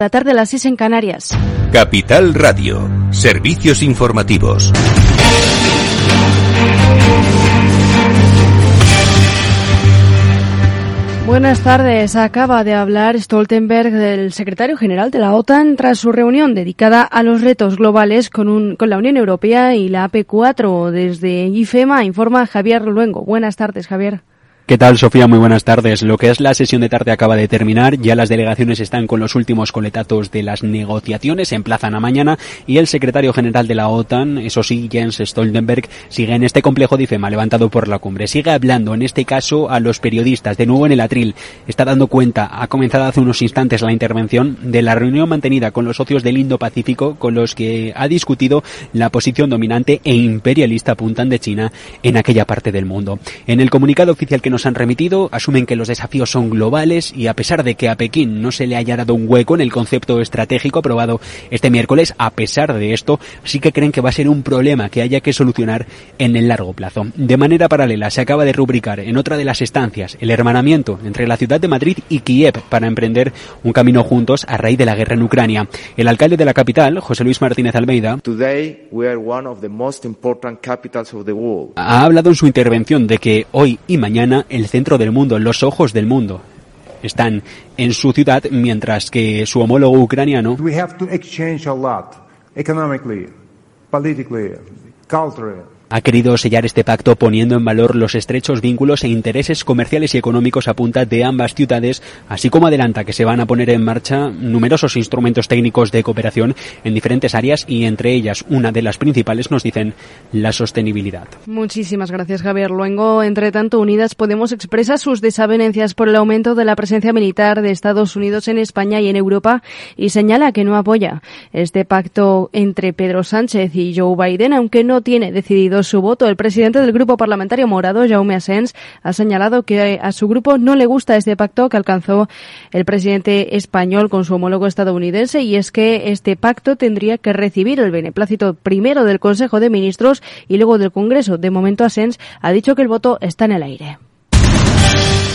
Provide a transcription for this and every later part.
La tarde a las 6 en Canarias. Capital Radio. Servicios informativos. Buenas tardes. Acaba de hablar Stoltenberg del secretario general de la OTAN tras su reunión dedicada a los retos globales con, un, con la Unión Europea y la AP4. Desde IFEMA informa Javier Luengo. Buenas tardes, Javier. ¿Qué tal, Sofía? Muy buenas tardes. Lo que es la sesión de tarde acaba de terminar. Ya las delegaciones están con los últimos coletazos de las negociaciones. Se emplazan a mañana. Y el secretario general de la OTAN, eso sí, Jens Stoltenberg, sigue en este complejo de IFEMA levantado por la cumbre. Sigue hablando, en este caso, a los periodistas. De nuevo en el atril. Está dando cuenta, ha comenzado hace unos instantes la intervención de la reunión mantenida con los socios del Indo-Pacífico, con los que ha discutido la posición dominante e imperialista apuntan de China en aquella parte del mundo. En el comunicado oficial que nos han remitido asumen que los desafíos son globales y a pesar de que a Pekín no se le haya dado un hueco en el concepto estratégico aprobado este miércoles, a pesar de esto, sí que creen que va a ser un problema que haya que solucionar en el largo plazo. De manera paralela, se acaba de rubricar en otra de las estancias el hermanamiento entre la ciudad de Madrid y Kiev para emprender un camino juntos a raíz de la guerra en Ucrania. El alcalde de la capital, José Luis Martínez Almeida, ha hablado en su intervención de que hoy y mañana el centro del mundo, los ojos del mundo, están en su ciudad, mientras que su homólogo ucraniano ha querido sellar este pacto poniendo en valor los estrechos vínculos e intereses comerciales y económicos a punta de ambas ciudades, así como adelanta que se van a poner en marcha numerosos instrumentos técnicos de cooperación en diferentes áreas y entre ellas una de las principales nos dicen la sostenibilidad. Muchísimas gracias Javier Luengo. Entre tanto, Unidas Podemos expresa sus desavenencias por el aumento de la presencia militar de Estados Unidos en España y en Europa y señala que no apoya este pacto entre Pedro Sánchez y Joe Biden, aunque no tiene decidido su voto. El presidente del Grupo Parlamentario Morado, Jaume Asens, ha señalado que a su grupo no le gusta este pacto que alcanzó el presidente español con su homólogo estadounidense y es que este pacto tendría que recibir el beneplácito primero del Consejo de Ministros y luego del Congreso. De momento, Asens ha dicho que el voto está en el aire.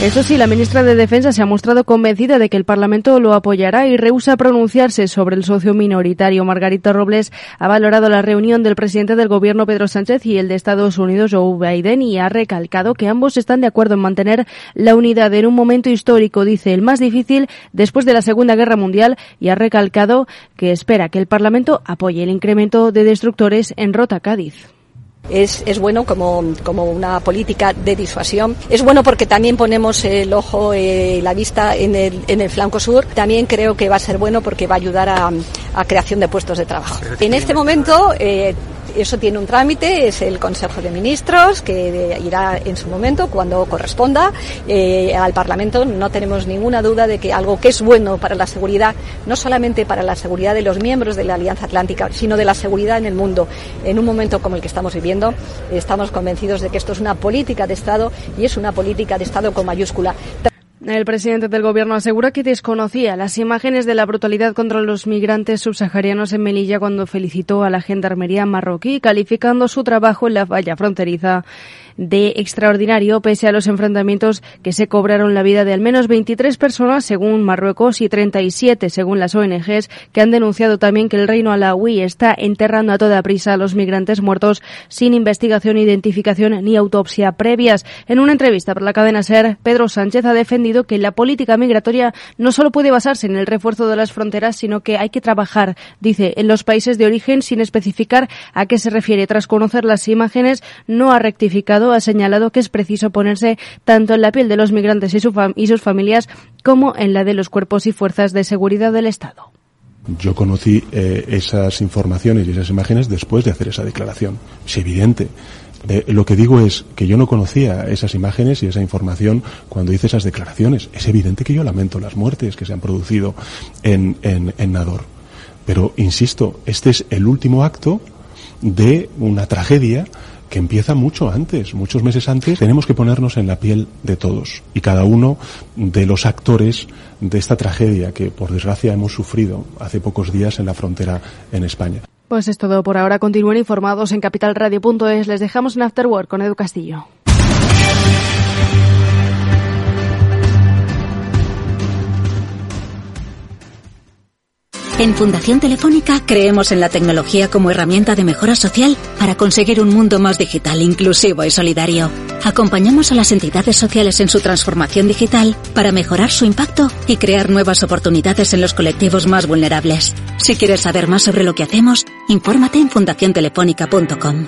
Eso sí, la ministra de Defensa se ha mostrado convencida de que el Parlamento lo apoyará y rehúsa pronunciarse sobre el socio minoritario. Margarita Robles ha valorado la reunión del presidente del Gobierno, Pedro Sánchez, y el de Estados Unidos, Joe Biden, y ha recalcado que ambos están de acuerdo en mantener la unidad en un momento histórico, dice, el más difícil después de la Segunda Guerra Mundial, y ha recalcado que espera que el Parlamento apoye el incremento de destructores en Rota Cádiz. Es, es, bueno como, como, una política de disuasión. Es bueno porque también ponemos el ojo, eh, la vista en el, en el, flanco sur. También creo que va a ser bueno porque va a ayudar a, a creación de puestos de trabajo. En este momento eh, eso tiene un trámite, es el Consejo de Ministros, que irá en su momento, cuando corresponda, eh, al Parlamento. No tenemos ninguna duda de que algo que es bueno para la seguridad, no solamente para la seguridad de los miembros de la Alianza Atlántica, sino de la seguridad en el mundo, en un momento como el que estamos viviendo, estamos convencidos de que esto es una política de Estado y es una política de Estado con mayúscula. El presidente del gobierno asegura que desconocía las imágenes de la brutalidad contra los migrantes subsaharianos en Melilla cuando felicitó a la gendarmería marroquí, calificando su trabajo en la valla fronteriza de extraordinario pese a los enfrentamientos que se cobraron la vida de al menos 23 personas según Marruecos y 37 según las ONGs que han denunciado también que el reino alawí está enterrando a toda prisa a los migrantes muertos sin investigación, identificación ni autopsia previas. En una entrevista para la cadena SER, Pedro Sánchez ha defendido que la política migratoria no solo puede basarse en el refuerzo de las fronteras, sino que hay que trabajar, dice, en los países de origen sin especificar a qué se refiere. Tras conocer las imágenes, no ha rectificado ha señalado que es preciso ponerse tanto en la piel de los migrantes y, sus familias como en la de los cuerpos y fuerzas de seguridad del Estado. Yo conocí eh, esas informaciones y esas imágenes después de hacer esa declaración. Es evidente. lo que digo es que yo no conocía esas imágenes y esa información cuando hice esas declaraciones. Es evidente que yo lamento las muertes que se han producido en Nador. Pero, insisto, este es el último acto de una tragedia que empieza mucho antes, muchos meses antes, tenemos que ponernos en la piel de todos y cada uno de los actores de esta tragedia que por desgracia hemos sufrido hace pocos días en la frontera en España. Pues es todo por ahora. Continúen informados en capitalradio.es. Les dejamos en Afterwork con Edu Castillo. En Fundación Telefónica creemos en la tecnología como herramienta de mejora social para conseguir un mundo más digital, inclusivo y solidario. Acompañamos a las entidades sociales en su transformación digital para mejorar su impacto y crear nuevas oportunidades en los colectivos más vulnerables. Si quieres saber más sobre lo que hacemos, infórmate en fundaciontelefónica.com.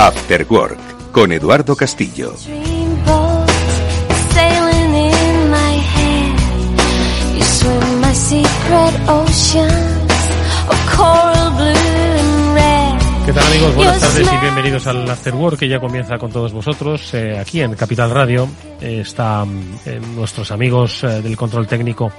After Work con Eduardo Castillo. ¿Qué tal amigos? Buenas tardes y bienvenidos al After Work que ya comienza con todos vosotros eh, aquí en Capital Radio. Eh, están eh, nuestros amigos eh, del control técnico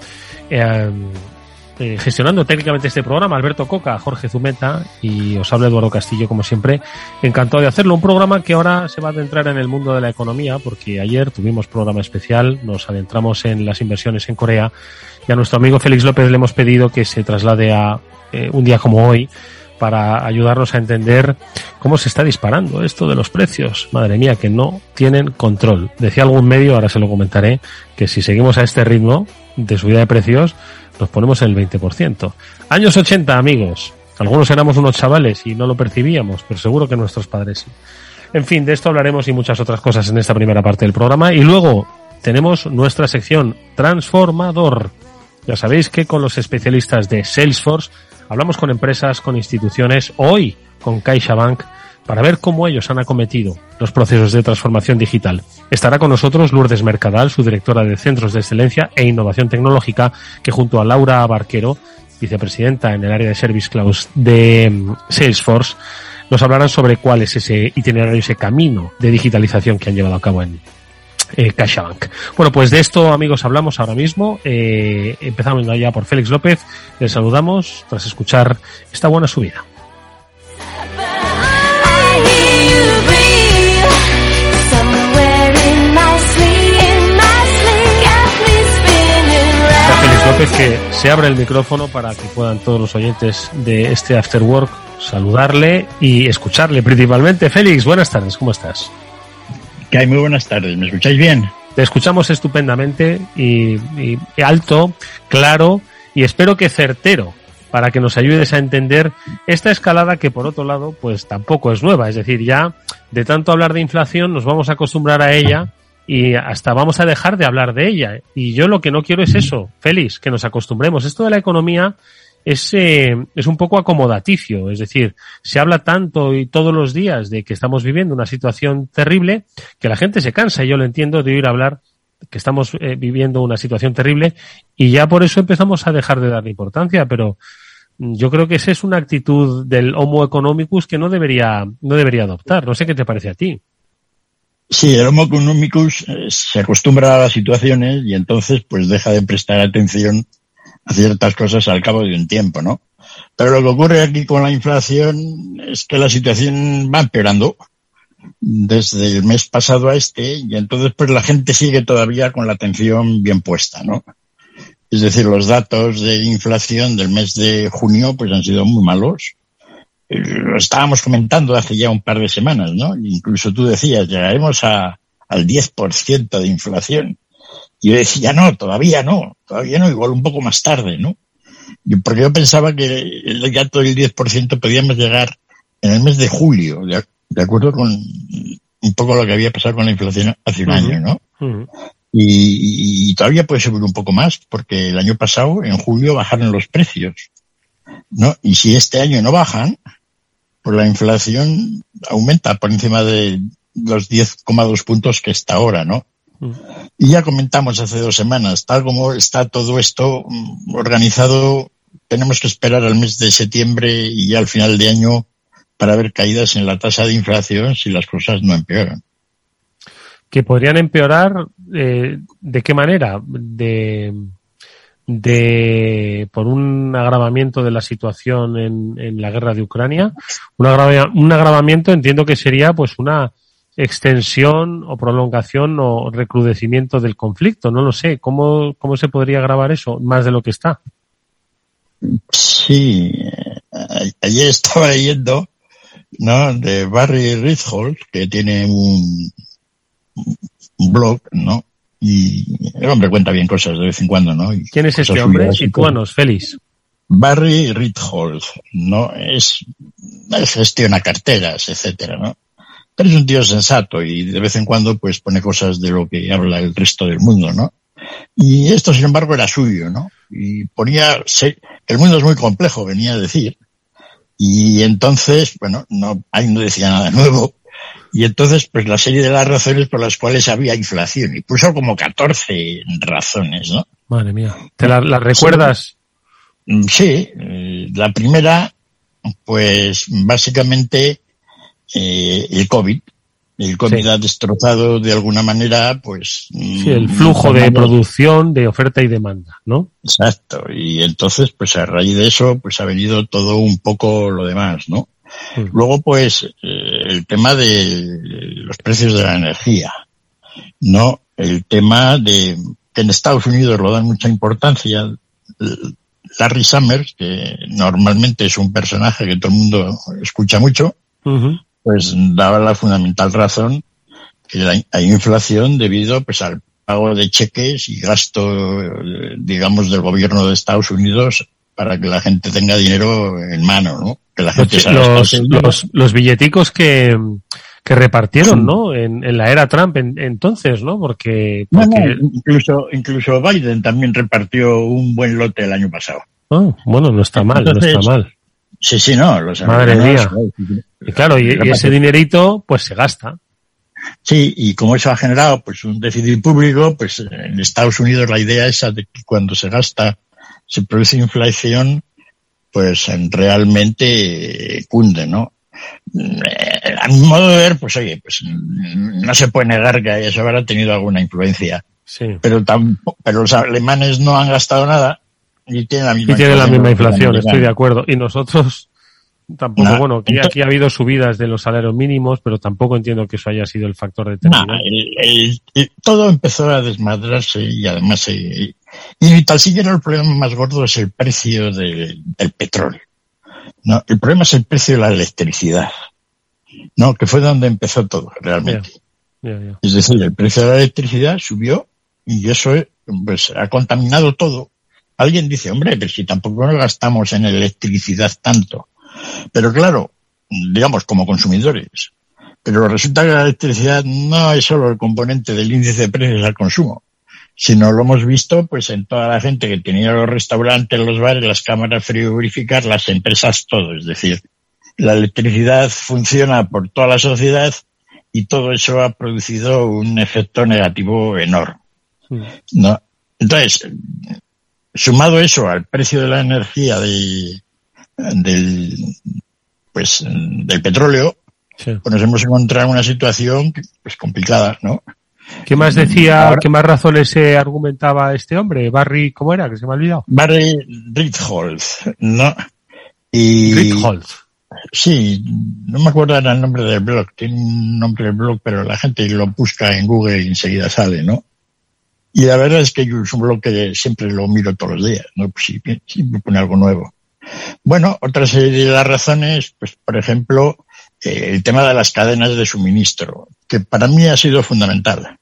eh, gestionando técnicamente este programa, Alberto Coca, Jorge Zumeta y os habla Eduardo Castillo, como siempre, encantado de hacerlo. Un programa que ahora se va a adentrar en el mundo de la economía, porque ayer tuvimos programa especial, nos adentramos en las inversiones en Corea y a nuestro amigo Félix López le hemos pedido que se traslade a eh, un día como hoy para ayudarnos a entender cómo se está disparando esto de los precios. Madre mía, que no tienen control. Decía algún medio, ahora se lo comentaré, que si seguimos a este ritmo de subida de precios, nos ponemos el 20%. Años 80, amigos. Algunos éramos unos chavales y no lo percibíamos, pero seguro que nuestros padres sí. En fin, de esto hablaremos y muchas otras cosas en esta primera parte del programa. Y luego tenemos nuestra sección Transformador. Ya sabéis que con los especialistas de Salesforce hablamos con empresas, con instituciones, hoy con CaixaBank, para ver cómo ellos han acometido los procesos de transformación digital. Estará con nosotros Lourdes Mercadal, su directora de Centros de Excelencia e Innovación Tecnológica, que junto a Laura Barquero, vicepresidenta en el área de Service Cloud de mm, Salesforce, nos hablarán sobre cuál es ese itinerario, ese camino de digitalización que han llevado a cabo en, eh, CaixaBank. Bueno, pues de esto, amigos, hablamos ahora mismo. Eh, empezamos ya por Félix López. Les saludamos tras escuchar esta buena subida. Que se abre el micrófono para que puedan todos los oyentes de este After Work saludarle y escucharle principalmente. Félix, buenas tardes, ¿cómo estás? Que hay muy buenas tardes, ¿me escucháis bien? Te escuchamos estupendamente y, y, y alto, claro y espero que certero para que nos ayudes a entender esta escalada que por otro lado pues tampoco es nueva, es decir, ya de tanto hablar de inflación nos vamos a acostumbrar a ella y hasta vamos a dejar de hablar de ella. Y yo lo que no quiero es eso, Félix, que nos acostumbremos. Esto de la economía es, eh, es un poco acomodaticio, es decir, se habla tanto y todos los días de que estamos viviendo una situación terrible que la gente se cansa, y yo lo entiendo, de oír hablar que estamos eh, viviendo una situación terrible y ya por eso empezamos a dejar de darle importancia, pero yo creo que esa es una actitud del Homo economicus que no debería, no debería adoptar. No sé qué te parece a ti. Sí, el Homo economicus eh, se acostumbra a las situaciones y entonces pues deja de prestar atención a ciertas cosas al cabo de un tiempo, ¿no? Pero lo que ocurre aquí con la inflación es que la situación va empeorando desde el mes pasado a este y entonces pues la gente sigue todavía con la atención bien puesta, ¿no? Es decir, los datos de inflación del mes de junio pues han sido muy malos. Lo estábamos comentando hace ya un par de semanas, ¿no? Incluso tú decías, llegaremos a, al 10% de inflación. Y yo decía, no, todavía no, todavía no, igual un poco más tarde, ¿no? Porque yo pensaba que el dato del 10% podíamos llegar en el mes de julio, de, de acuerdo con un poco lo que había pasado con la inflación hace un año, ¿no? y, todavía puede subir un poco más, porque el año pasado, en julio, bajaron los precios, ¿no? Y si este año no bajan, pues la inflación aumenta por encima de los 10,2 puntos que está ahora, ¿no? Y ya comentamos hace dos semanas, tal como está todo esto mm, organizado, tenemos que esperar al mes de septiembre y ya al final de año para ver caídas en la tasa de inflación si las cosas no empeoran. Que podrían empeorar, eh, ¿de qué manera? De, de por un agravamiento de la situación en, en la guerra de Ucrania. Un, un agravamiento entiendo que sería pues una extensión o prolongación o recrudecimiento del conflicto. No lo sé. ¿Cómo, cómo se podría grabar eso más de lo que está? Sí, ayer estaba leyendo, ¿no? De Barry Ritholtz, que tiene un blog, ¿no? Y el hombre cuenta bien cosas de vez en cuando, ¿no? ¿Quién es este hombre? Situanos, Félix. Barry Ritholtz, ¿no? Es, gestiona carteras, etcétera, ¿no? Pero es un tío sensato y de vez en cuando pues pone cosas de lo que habla el resto del mundo, ¿no? Y esto, sin embargo, era suyo, ¿no? Y ponía, el mundo es muy complejo, venía a decir. Y entonces, bueno, no, ahí no decía nada nuevo. Y entonces, pues la serie de las razones por las cuales había inflación. Y puso como 14 razones, ¿no? Madre mía. ¿Te las la recuerdas? Sí. Eh, la primera, pues básicamente eh, el COVID. El COVID ha destrozado de alguna manera, pues. Sí, el mm, flujo de producción, de oferta y demanda, ¿no? Exacto. Y entonces, pues a raíz de eso, pues ha venido todo un poco lo demás, ¿no? Mm. Luego, pues, eh, el tema de los precios de la energía, ¿no? El tema de que en Estados Unidos lo dan mucha importancia. Larry Summers, que normalmente es un personaje que todo el mundo escucha mucho, pues daba la fundamental razón que hay inflación debido pues al pago de cheques y gasto, digamos, del gobierno de Estados Unidos para que la gente tenga dinero en mano, ¿no? Que la gente los, los, los, billeticos que, que repartieron, ¿no? En, en, la era Trump entonces, ¿no? Porque, porque... incluso, incluso Biden también repartió un buen lote el año pasado. Ah, bueno, no está mal, no está mal. Sí, sí, no. Los Madre mía. Y claro, y, ese dinerito pues se gasta. Sí, y como eso ha generado pues un déficit público, pues en Estados Unidos la idea esa de que cuando se gasta se produce inflación, pues realmente cunde, ¿no? Eh, a mi modo de ver, pues oye, pues no se puede negar que eso habrá tenido alguna influencia. Sí. Pero tampoco, pero los alemanes no han gastado nada y tienen la misma y tienen la misma inflación, estoy de acuerdo. Y nosotros Tampoco, bueno, aquí, aquí, ha habido subidas de los salarios mínimos, pero tampoco entiendo que eso haya sido el factor determinante. todo empezó a desmadrarse y además, eh, y tal siquiera el problema más gordo es el precio del petróleo. No, el problema es el precio de la electricidad, no, que fue donde empezó todo realmente. Es decir, el precio de la electricidad subió y eso pues, ha contaminado todo. Alguien dice, hombre, pero si tampoco nos gastamos en electricidad tanto. Pero claro, digamos como consumidores. Pero resulta que la electricidad no es solo el componente del índice de precios al consumo, sino lo hemos visto pues en toda la gente que tenía los restaurantes, los bares, las cámaras frigoríficas, las empresas, todo. Es decir, la electricidad funciona por toda la sociedad y todo eso ha producido un efecto negativo enorme. ¿no? Entonces, sumado eso al precio de la energía de, del, pues, del petróleo, pues nos hemos encontrado en una situación pues, complicada, ¿no? ¿Qué más decía, qué más razones se argumentaba este hombre? Barry, ¿cómo era? Que se me ha olvidado. Barry Ritholtz, ¿no? Y, Ritholtz. Sí, no me acuerdo el nombre del blog, tiene un nombre del blog, pero la gente lo busca en Google y enseguida sale, ¿no? Y la verdad es que es un blog que siempre lo miro todos los días, ¿no? Pues siempre pone algo nuevo. Bueno, otra serie de las razones, pues por ejemplo, eh, el tema de las cadenas de suministro, que para mí ha sido fundamental.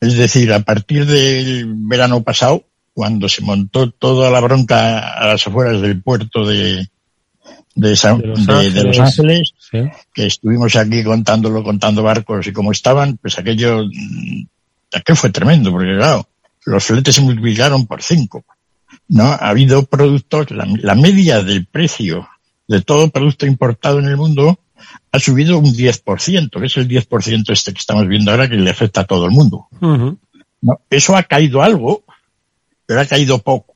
Es decir, a partir del verano pasado, cuando se montó toda la bronca a las afueras del puerto de, de, Los Ángeles, que estuvimos aquí contándolo, contando barcos y cómo estaban, pues aquello, mm, aquello fue tremendo, porque claro, los fletes se multiplicaron por cinco. ¿no? Ha habido productos, la, media del precio de todo producto importado en el mundo ha subido un 10%, que es el 10% este que estamos viendo ahora que le afecta a todo el mundo. ¿No? Eso ha caído algo, pero ha caído poco.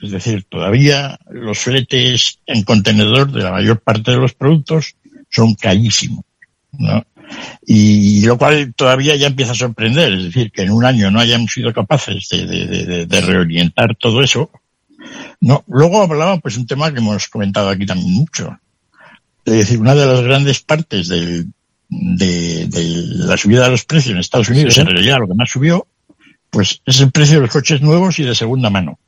Es decir, todavía los fletes en contenedor de la mayor parte de los productos son carísimos. ¿no? Y lo cual todavía ya empieza a sorprender, es decir, que en un año no hayamos sido capaces de, reorientar todo eso. No, luego hablaba pues un tema que hemos comentado aquí también mucho. Es decir, una de las grandes partes de, la subida de los precios en Estados Unidos, en realidad lo que más subió, pues es el precio de los coches nuevos y de segunda mano.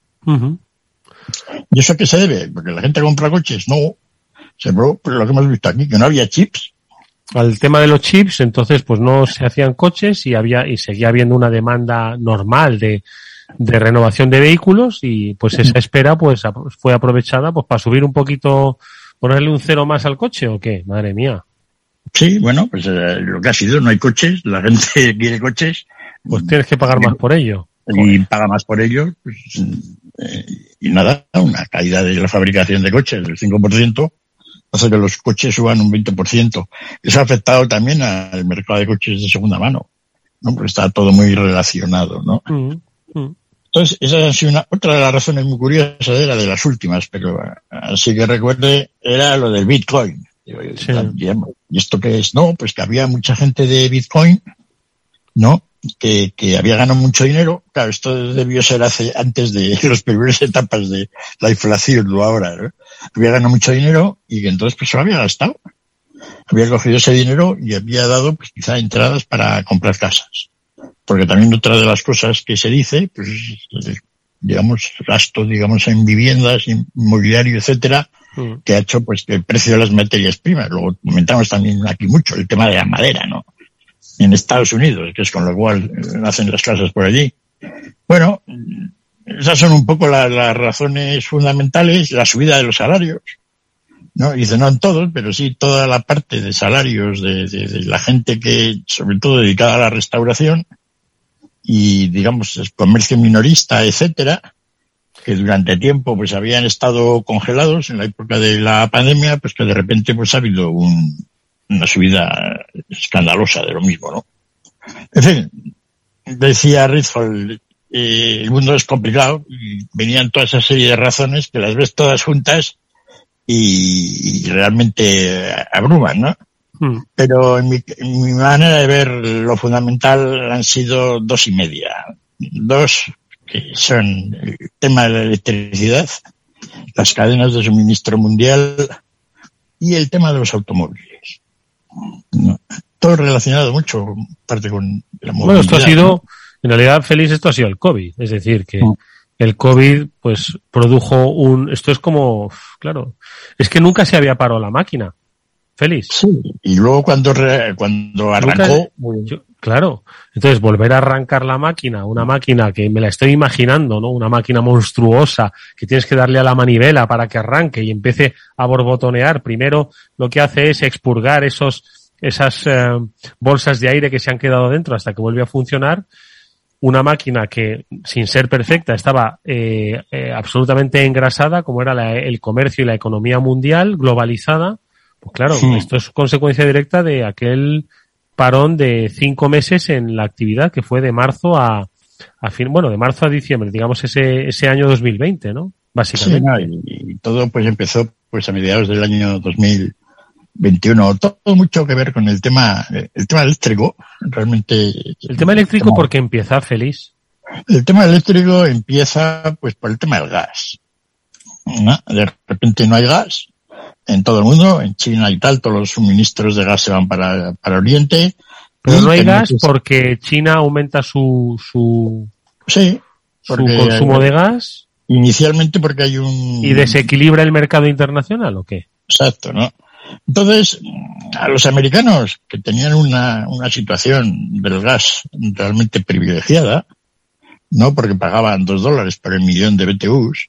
¿Y eso a qué se debe? Porque la gente compra coches. No. Se probó pues, lo que hemos visto aquí, que no había chips. Al tema de los chips, entonces, pues no se hacían coches y había, y seguía habiendo una demanda normal de, de renovación de vehículos y pues esa espera pues fue aprovechada pues para subir un poquito, ponerle un cero más al coche o qué, madre mía. Sí, bueno, pues eh, lo que ha sido, no hay coches, la gente quiere coches. Pues tienes que pagar más por ello. Y paga más por ello, pues, eh, y nada, una caída de la fabricación de coches del 5% hace que los coches suban un 20%. Eso ha afectado también al mercado de coches de segunda mano, ¿no? Porque está todo muy relacionado, ¿no? Mm, mm. Entonces, esa ha sido una, otra de las razones muy curiosas era de las últimas, pero así que recuerde, era lo del Bitcoin. ¿Y esto qué es? No, pues que había mucha gente de Bitcoin, ¿no? que, que, había ganado mucho dinero. Claro, esto debió ser hace, antes de las primeras etapas de la inflación, no ahora. Había ganado mucho dinero y que entonces pues se lo había gastado. Había cogido ese dinero y había dado pues quizá entradas para comprar casas. Porque también otra de las cosas que se dice, pues digamos, gasto, digamos, en viviendas, inmobiliario, etcétera, mm. que ha hecho pues que el precio de las materias primas, luego comentamos también aquí mucho el tema de la madera, ¿no? en Estados Unidos, que es con lo cual hacen las casas por allí. Bueno, esas son un poco las razones fundamentales, la subida de los salarios. ¿no? Dice, no en todos, pero sí toda la parte de salarios de, la gente que, sobre todo dedicada a la restauración y, digamos, comercio minorista, etcétera, que durante tiempo pues habían estado congelados en la época de la pandemia, pues que de repente pues ha habido un, una subida escandalosa de lo mismo, ¿no? En fin, decía Rizfold, eh, el mundo es complicado y venían toda esa serie de razones que las ves todas juntas y, realmente abruman, ¿no? Hmm. Pero en mi, en mi, manera de ver lo fundamental han sido dos y media. Dos que son el tema de la electricidad, las cadenas de suministro mundial y el tema de los automóviles todo relacionado mucho, parte con la movilidad. Bueno, esto ha sido, en realidad, feliz, esto ha sido el COVID. Es decir, que mm. el COVID, pues, produjo un, esto es como, claro, es que nunca se había parado la máquina. Feliz. Sí, y luego cuando, cuando arrancó. claro. Entonces, volver a arrancar la máquina, una máquina que me la estoy imaginando, ¿no? Una máquina monstruosa que tienes que darle a la manivela para que arranque y empiece a borbotonear. Primero, lo que hace es expurgar esos, esas eh, bolsas de aire que se han quedado dentro hasta que vuelve a funcionar. Una máquina que, sin ser perfecta, estaba eh, eh, absolutamente engrasada, como era el comercio y la economía mundial, globalizada. Pues claro, esto es consecuencia directa de aquel parón de cinco meses en la actividad que fue de marzo a, a fin, bueno, de marzo a diciembre, digamos ese, ese año 2020, ¿no? Básicamente. y, todo pues empezó pues a mediados del año 2000, 21. Todo mucho que ver con el tema, el tema eléctrico. Realmente. El tema eléctrico porque empieza feliz. El tema eléctrico empieza pues por el tema del gas. De repente no hay gas en todo el mundo, en China y tal, todos los suministros de gas se van para, para Oriente. Pero no hay gas porque China aumenta su, su, sí, su consumo de gas. Inicialmente porque hay un... ¿Y desequilibra el mercado internacional o qué? Exacto, ¿no? Entonces, a los americanos que tenían una, una situación del gas realmente privilegiada, no porque pagaban dos dólares por el millón de BTUs,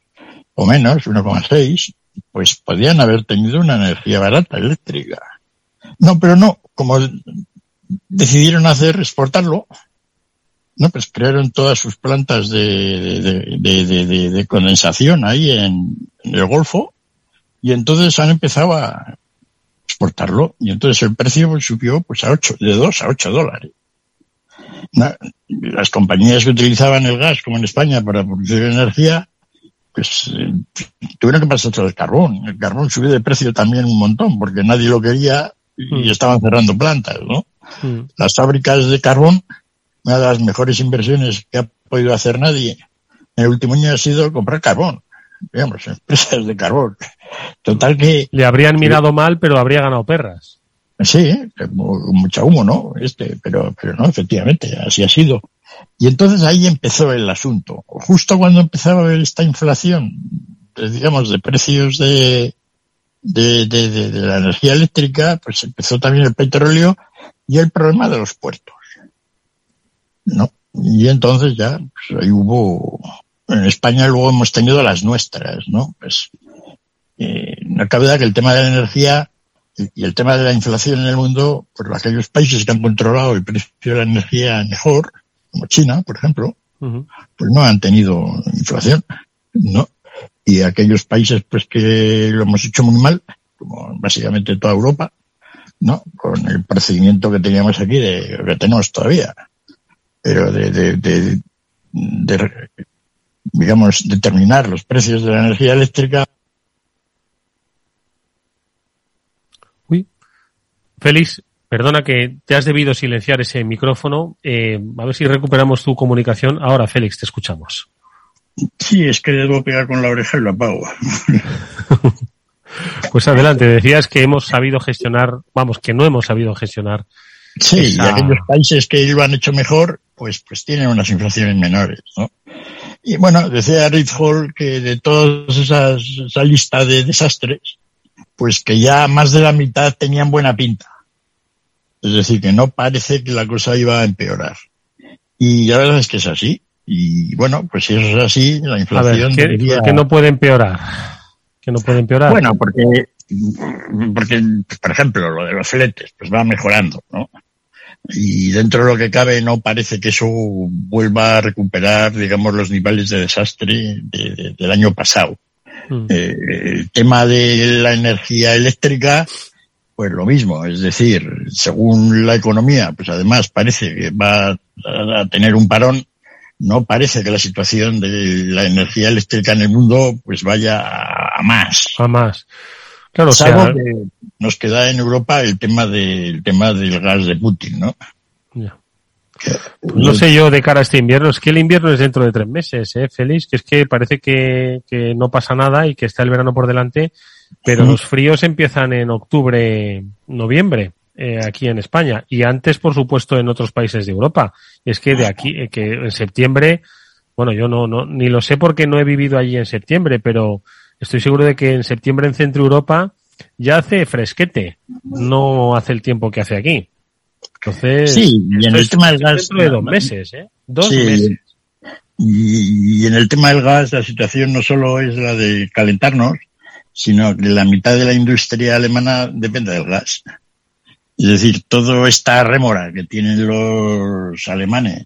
o menos, 1,6, pues podían haber tenido una energía barata eléctrica. No, pero no, como decidieron hacer, exportarlo, no, pues crearon todas sus plantas de, de, condensación ahí en, el Golfo y entonces han empezado a exportarlo y entonces el precio subió pues a 8, de 2 a 8 dólares. las compañías que utilizaban el gas, como en España, para producir energía, pues eh, tuvieron que pasar todo el carbón. El carbón subió de precio también un montón porque nadie lo quería y mm. estaban cerrando plantas, ¿no? Mm. Las fábricas de carbón una de las mejores inversiones que ha podido hacer nadie en el último año ha sido comprar carbón. Digamos, empresas de carbón. Total que. Le habrían mirado mal, pero habría ganado perras. Sí, mucha humo, ¿no? Este, pero, pero no, efectivamente, así ha sido. Y entonces ahí empezó el asunto. Justo cuando empezaba esta inflación, digamos, de precios de, de, de, de, la energía eléctrica, pues empezó también el petróleo y el problema de los puertos. ¿no? Y entonces ya, pues ahí hubo, en España luego hemos tenido las nuestras, ¿no? Pues, eh, no cabe duda que el tema de la energía y el tema de la inflación en el mundo, pues aquellos países que han controlado el precio de la energía mejor, como China, por ejemplo, pues no han tenido inflación, ¿no? Y aquellos países pues que lo hemos hecho muy mal, como básicamente toda Europa, ¿no? Con el procedimiento que teníamos aquí, de, que tenemos todavía, pero de, de, de, de, digamos, determinar los precios de la energía eléctrica. Uy, Félix, perdona que te has debido silenciar ese micrófono. Eh, a ver si recuperamos tu comunicación. Ahora, Félix, te escuchamos. Sí, es que debo pegar con la oreja y lo apago. pues adelante, decías que hemos sabido gestionar, vamos, que no hemos sabido gestionar Sí, y aquellos países que lo han hecho mejor, pues, pues tienen unas inflaciones menores, ¿no? Y bueno, decía Reid Hall que de todas esas, esa lista de desastres, pues que ya más de la mitad tenían buena pinta. Es decir, que no parece que la cosa iba a empeorar. Y la verdad es que es así. Y bueno, pues si eso es así, la inflación ver, ¿qué, no puede empeorar? Que no puede empeorar. Bueno, porque, porque, por ejemplo, lo de los fletes, pues va mejorando, ¿no? y dentro de lo que cabe no parece que eso vuelva a recuperar, digamos, los niveles de desastre del año pasado. Mm. Eh, el tema de la energía eléctrica, pues lo mismo, es decir, según la economía, pues además parece que va a tener un parón, no parece que la situación de la energía eléctrica en el mundo pues vaya a más. A más. Claro, Salvo que nos queda en Europa el tema del tema del gas de Putin, ¿no? no sé yo de cara a este invierno, es que el invierno es dentro de tres meses, ¿eh, Félix? Que es que parece que, que no pasa nada y que está el verano por delante, pero los fríos empiezan en octubre, noviembre, eh, aquí en España, y antes, por supuesto, en otros países de Europa. Es que de aquí, eh, que en septiembre, bueno, yo no, no, ni lo sé porque no he vivido allí en septiembre, pero estoy seguro de que en septiembre en Centro Europa ya hace fresquete, no hace el tiempo que hace aquí. Entonces, sí, y en el tema del gas. Dentro de dos meses, ¿eh? Dos meses. Y, en el tema del gas, la situación no solo es la de calentarnos, sino que la mitad de la industria alemana depende del gas. Es decir, toda esta rémora que tienen los alemanes,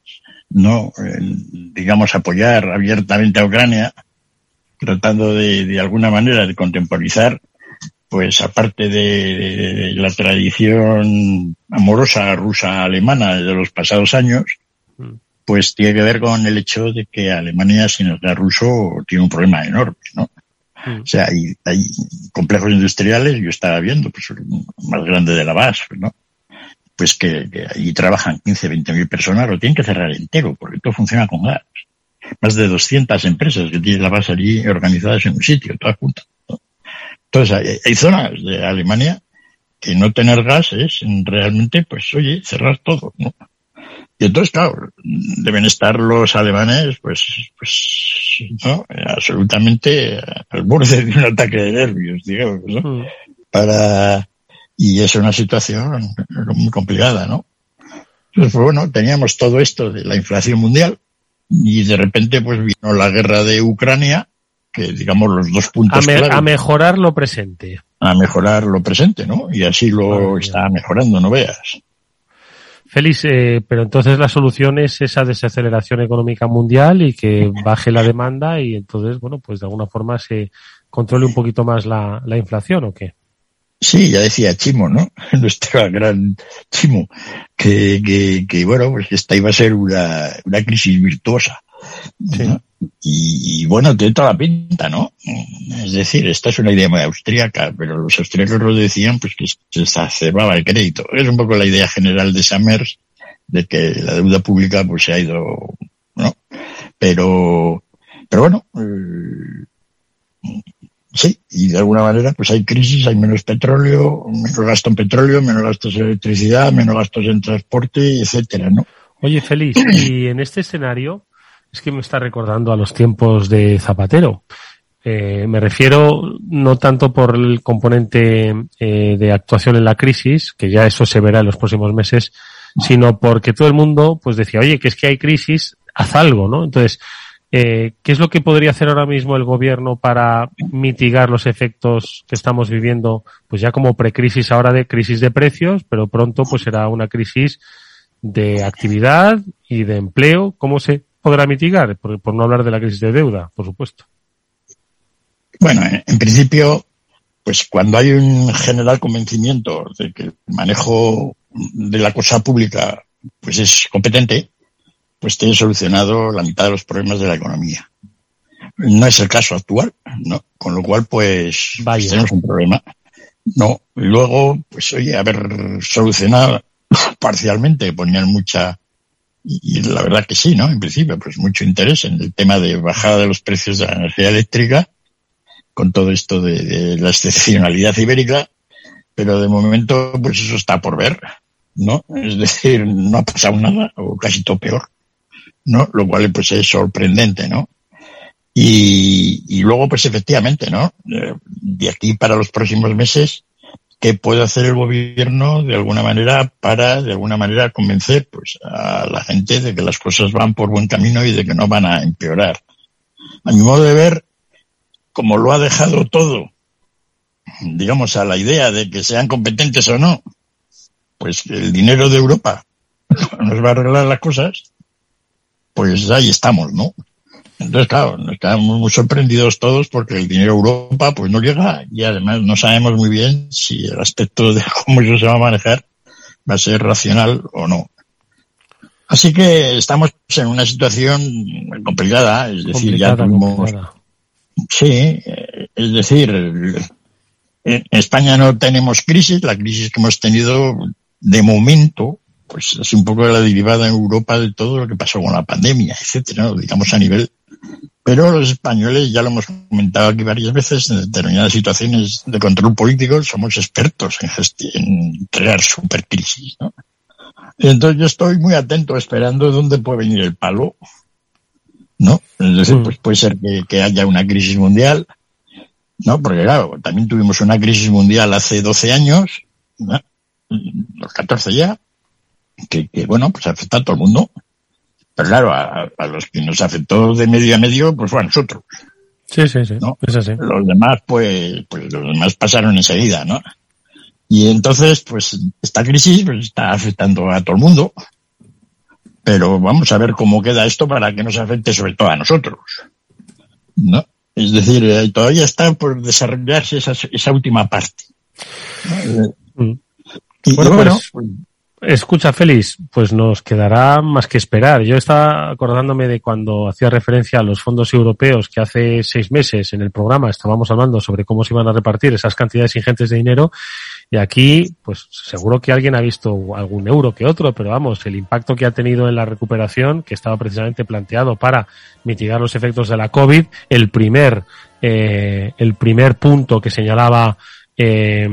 no, digamos, apoyar abiertamente a Ucrania, tratando de, de alguna manera de contemporizar, pues aparte de, la tradición amorosa rusa-alemana de los pasados años, mm. pues tiene que ver con el hecho de que Alemania, si no es ruso, tiene un problema enorme, ¿no? Mm. O sea, hay, hay, complejos industriales, yo estaba viendo, pues el más grande de la base, ¿no? Pues que, que trabajan 15, 20 mil personas, lo tienen que cerrar entero, porque todo funciona con gas más de 200 empresas que tienen la base allí organizadas en un sitio, todas juntas. Entonces, hay, zonas de Alemania que no tener gas es realmente, pues, oye, cerrar todo, ¿no? Y entonces, claro, deben estar los alemanes, pues, pues, ¿no? Absolutamente al borde de un ataque de nervios, digamos, ¿no? Mm. Para, y es una situación muy complicada, ¿no? Entonces, pues bueno, teníamos todo esto de la inflación mundial, y de repente pues vino la guerra de Ucrania, que digamos los dos puntos a, a mejorar lo presente. A mejorar lo presente, ¿no? Y así lo está mejorando, no veas. Félix, eh, pero entonces la solución es esa desaceleración económica mundial y que baje la demanda y entonces, bueno, pues de alguna forma se controle un poquito más la, la inflación o qué? Sí, ya decía Chimo, ¿no? Nuestro gran Chimo, que, que, que bueno, pues esta iba a ser una, una crisis virtuosa. Y, y, bueno, tiene toda la pinta, ¿no? Es decir, esta es una idea muy austríaca, pero los austríacos lo decían pues que se exacerbaba el crédito. Es un poco la idea general de Summers de que la deuda pública pues se ha ido, ¿no? Pero, pero bueno, eh, sí, y de alguna manera pues hay crisis, hay menos petróleo, menos gasto en petróleo, menos gastos en electricidad, menos gastos en transporte, etcétera, ¿no? Oye, Félix, y en este escenario, es que me está recordando a los tiempos de Zapatero. Eh, me refiero no tanto por el componente eh, de actuación en la crisis, que ya eso se verá en los próximos meses, sino porque todo el mundo pues decía, oye, que es que hay crisis, haz algo, ¿no? Entonces, eh, ¿qué es lo que podría hacer ahora mismo el gobierno para mitigar los efectos que estamos viviendo, pues ya como precrisis ahora de crisis de precios, pero pronto pues será una crisis de actividad y de empleo? ¿Cómo se podrá mitigar? Por, por no hablar de la crisis de deuda, por supuesto. Bueno, en, principio, pues cuando hay un general convencimiento de que el manejo de la cosa pública pues es competente, pues tiene solucionado la mitad de los problemas de la economía. No es el caso actual, ¿no? Con lo cual, pues, Vaya. tenemos un problema. No, luego, pues oye, haber solucionado parcialmente, ponían mucha, y, la verdad que sí, ¿no? En principio, pues mucho interés en el tema de bajada de los precios de la energía eléctrica, con todo esto de, de la excepcionalidad ibérica, pero de momento, pues eso está por ver, ¿no? Es decir, no ha pasado nada, o casi todo peor. ¿no? Lo cual pues es sorprendente, ¿no? Y, y luego pues efectivamente, ¿no? Eh, de aquí para los próximos meses, ¿qué puede hacer el gobierno de alguna manera para de alguna manera convencer pues a la gente de que las cosas van por buen camino y de que no van a empeorar? A mi modo de ver, como lo ha dejado todo, digamos, a la idea de que sean competentes o no, pues el dinero de Europa nos va a arreglar las cosas, pues ahí estamos, ¿no? Entonces, claro, nos quedamos muy sorprendidos todos porque el dinero Europa pues no llega y además no sabemos muy bien si el aspecto de cómo eso se va a manejar va a ser racional o no. Así que estamos en una situación complicada, es decir, ya tuvimos... Sí, es decir, en España no tenemos crisis, la crisis que hemos tenido de momento pues es un poco la derivada en Europa de todo lo que pasó con la pandemia, etcétera, digamos a nivel. Pero los españoles, ya lo hemos comentado aquí varias veces, en determinadas situaciones de control político, somos expertos en, en crear supercrisis, ¿no? entonces yo estoy muy atento esperando dónde puede venir el palo, ¿no? Es decir, mm. pues puede ser que, que haya una crisis mundial, ¿no? Porque claro, también tuvimos una crisis mundial hace 12 años, ¿no? los 14 ya, que, que, bueno, pues afecta a todo el mundo. Pero claro, a, a, los que nos afectó de medio a medio, pues fue a nosotros. Sí, sí, sí. ¿no? Es así. Los demás, pues, pues los demás pasaron enseguida, ¿no? Y entonces, pues, esta crisis pues, está afectando a todo el mundo. Pero vamos a ver cómo queda esto para que nos afecte sobre todo a nosotros. ¿No? Es decir, eh, todavía está por desarrollarse esa, esa última parte. ¿no? Mm. Y bueno, bueno pues, Escucha, Félix, pues nos quedará más que esperar. Yo estaba acordándome de cuando hacía referencia a los fondos europeos que hace seis meses en el programa estábamos hablando sobre cómo se iban a repartir esas cantidades ingentes de dinero y aquí, pues seguro que alguien ha visto algún euro que otro, pero vamos, el impacto que ha tenido en la recuperación, que estaba precisamente planteado para mitigar los efectos de la COVID, el primer, eh, el primer punto que señalaba eh,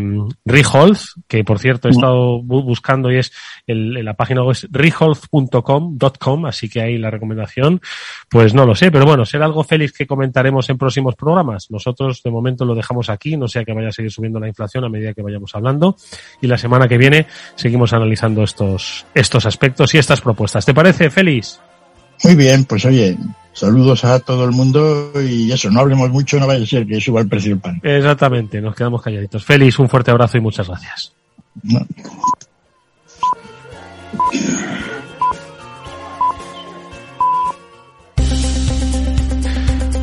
Reholz, que por cierto he estado buscando y es el, la página web es así que ahí la recomendación, pues no lo sé, pero bueno, será algo feliz que comentaremos en próximos programas. Nosotros de momento lo dejamos aquí, no sea que vaya a seguir subiendo la inflación a medida que vayamos hablando y la semana que viene seguimos analizando estos, estos aspectos y estas propuestas. ¿Te parece, Félix? Muy bien, pues oye, Saludos a todo el mundo y eso, no hablemos mucho, no vaya a ser que suba el precio del pan. Exactamente, nos quedamos calladitos. Félix, un fuerte abrazo y muchas gracias.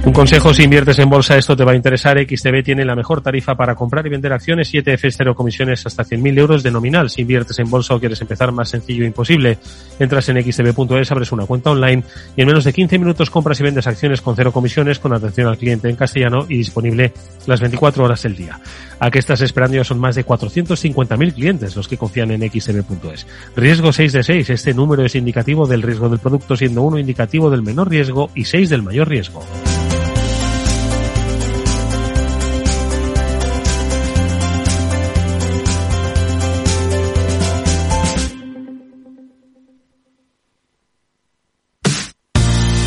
Un consejo, si inviertes en bolsa, esto te va a interesar. XTB tiene la mejor tarifa para comprar y vender acciones, 7 F cero comisiones hasta 100.000 euros de nominal. Si inviertes en bolsa o quieres empezar más sencillo e imposible, entras en xtb.es, abres una cuenta online y en menos de 15 minutos compras y vendes acciones con cero comisiones, con atención al cliente en castellano y disponible las 24 horas del día. ¿A qué estás esperando? Ya son más de 450.000 clientes los que confían en xtb.es. Riesgo 6 de 6. Este número es indicativo del riesgo del producto, siendo uno indicativo del menor riesgo y 6 del mayor riesgo.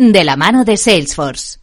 de la mano de Salesforce.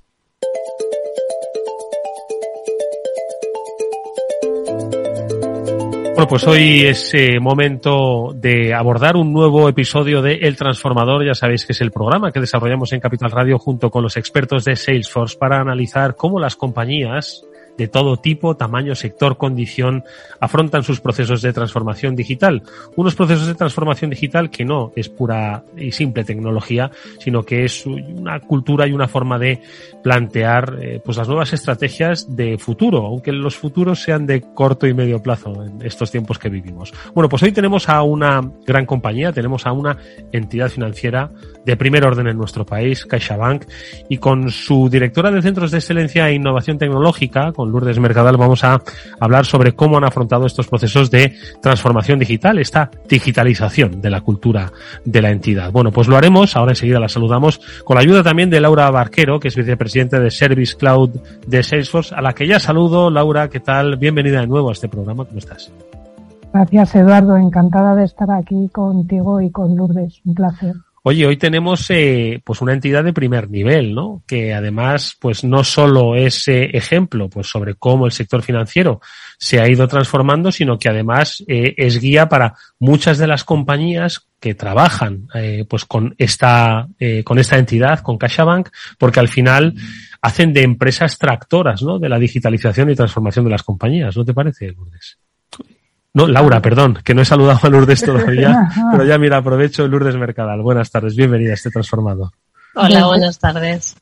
Bueno, pues hoy es eh, momento de abordar un nuevo episodio de El Transformador. Ya sabéis que es el programa que desarrollamos en Capital Radio junto con los expertos de Salesforce para analizar cómo las compañías de todo tipo, tamaño, sector, condición, afrontan sus procesos de transformación digital. Unos procesos de transformación digital que no es pura y simple tecnología, sino que es una cultura y una forma de plantear eh, pues las nuevas estrategias de futuro, aunque los futuros sean de corto y medio plazo en estos tiempos que vivimos. Bueno, pues hoy tenemos a una gran compañía, tenemos a una entidad financiera de primer orden en nuestro país, CaixaBank, y con su directora de Centros de Excelencia e Innovación Tecnológica, con Lourdes Mercadal, vamos a hablar sobre cómo han afrontado estos procesos de transformación digital, esta digitalización de la cultura de la entidad. Bueno, pues lo haremos, ahora enseguida la saludamos, con la ayuda también de Laura Barquero, que es vicepresidente de Service Cloud de Salesforce, a la que ya saludo. Laura, ¿qué tal? Bienvenida de nuevo a este programa, ¿cómo estás? Gracias, Eduardo. Encantada de estar aquí contigo y con Lourdes. Un placer. Oye, hoy tenemos eh, pues una entidad de primer nivel, ¿no? Que además, pues no solo es eh, ejemplo, pues sobre cómo el sector financiero se ha ido transformando, sino que además eh, es guía para muchas de las compañías que trabajan, eh, pues con esta con esta entidad, con CaixaBank, porque al final hacen de empresas tractoras, ¿no? De la digitalización y transformación de las compañías, ¿no te parece, Lourdes? No, Laura, perdón, que no he saludado a Lourdes todavía, pero ya mira, aprovecho Lourdes Mercadal. Buenas tardes, bienvenida a este transformador. Hola, buenas tardes.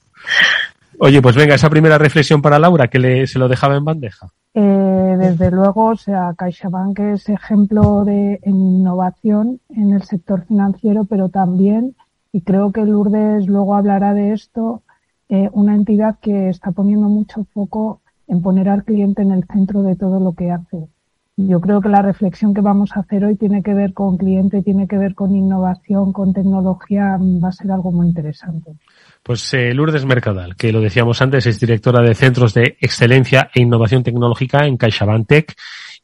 Oye, pues venga, esa primera reflexión para Laura, que le, se lo dejaba en bandeja. Eh, desde luego, o sea, CaixaBank es ejemplo de en innovación en el sector financiero, pero también, y creo que Lourdes luego hablará de esto, eh, una entidad que está poniendo mucho foco en poner al cliente en el centro de todo lo que hace. Yo creo que la reflexión que vamos a hacer hoy tiene que ver con cliente, tiene que ver con innovación, con tecnología, va a ser algo muy interesante. Pues eh, Lourdes Mercadal, que lo decíamos antes, es directora de Centros de Excelencia e Innovación Tecnológica en CaixaBank Tech.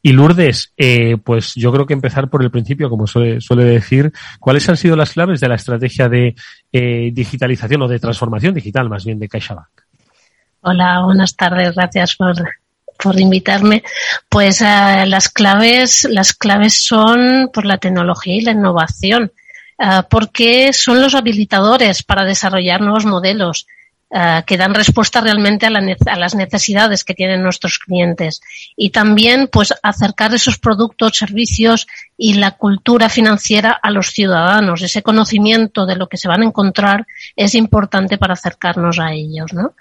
Y Lourdes, eh, pues yo creo que empezar por el principio, como suele, suele decir, ¿cuáles han sido las claves de la estrategia de eh, digitalización o de transformación digital más bien de CaixaBank? Hola, buenas tardes, gracias por, por invitarme. Pues uh, las claves, las claves son por la tecnología y la innovación, uh, porque son los habilitadores para desarrollar nuevos modelos eh, que dan respuesta realmente a, las necesidades que tienen nuestros clientes. Y también, pues, acercar esos productos, servicios y la cultura financiera a los ciudadanos. Ese conocimiento de lo que se van a encontrar es importante para acercarnos a ellos, ¿no?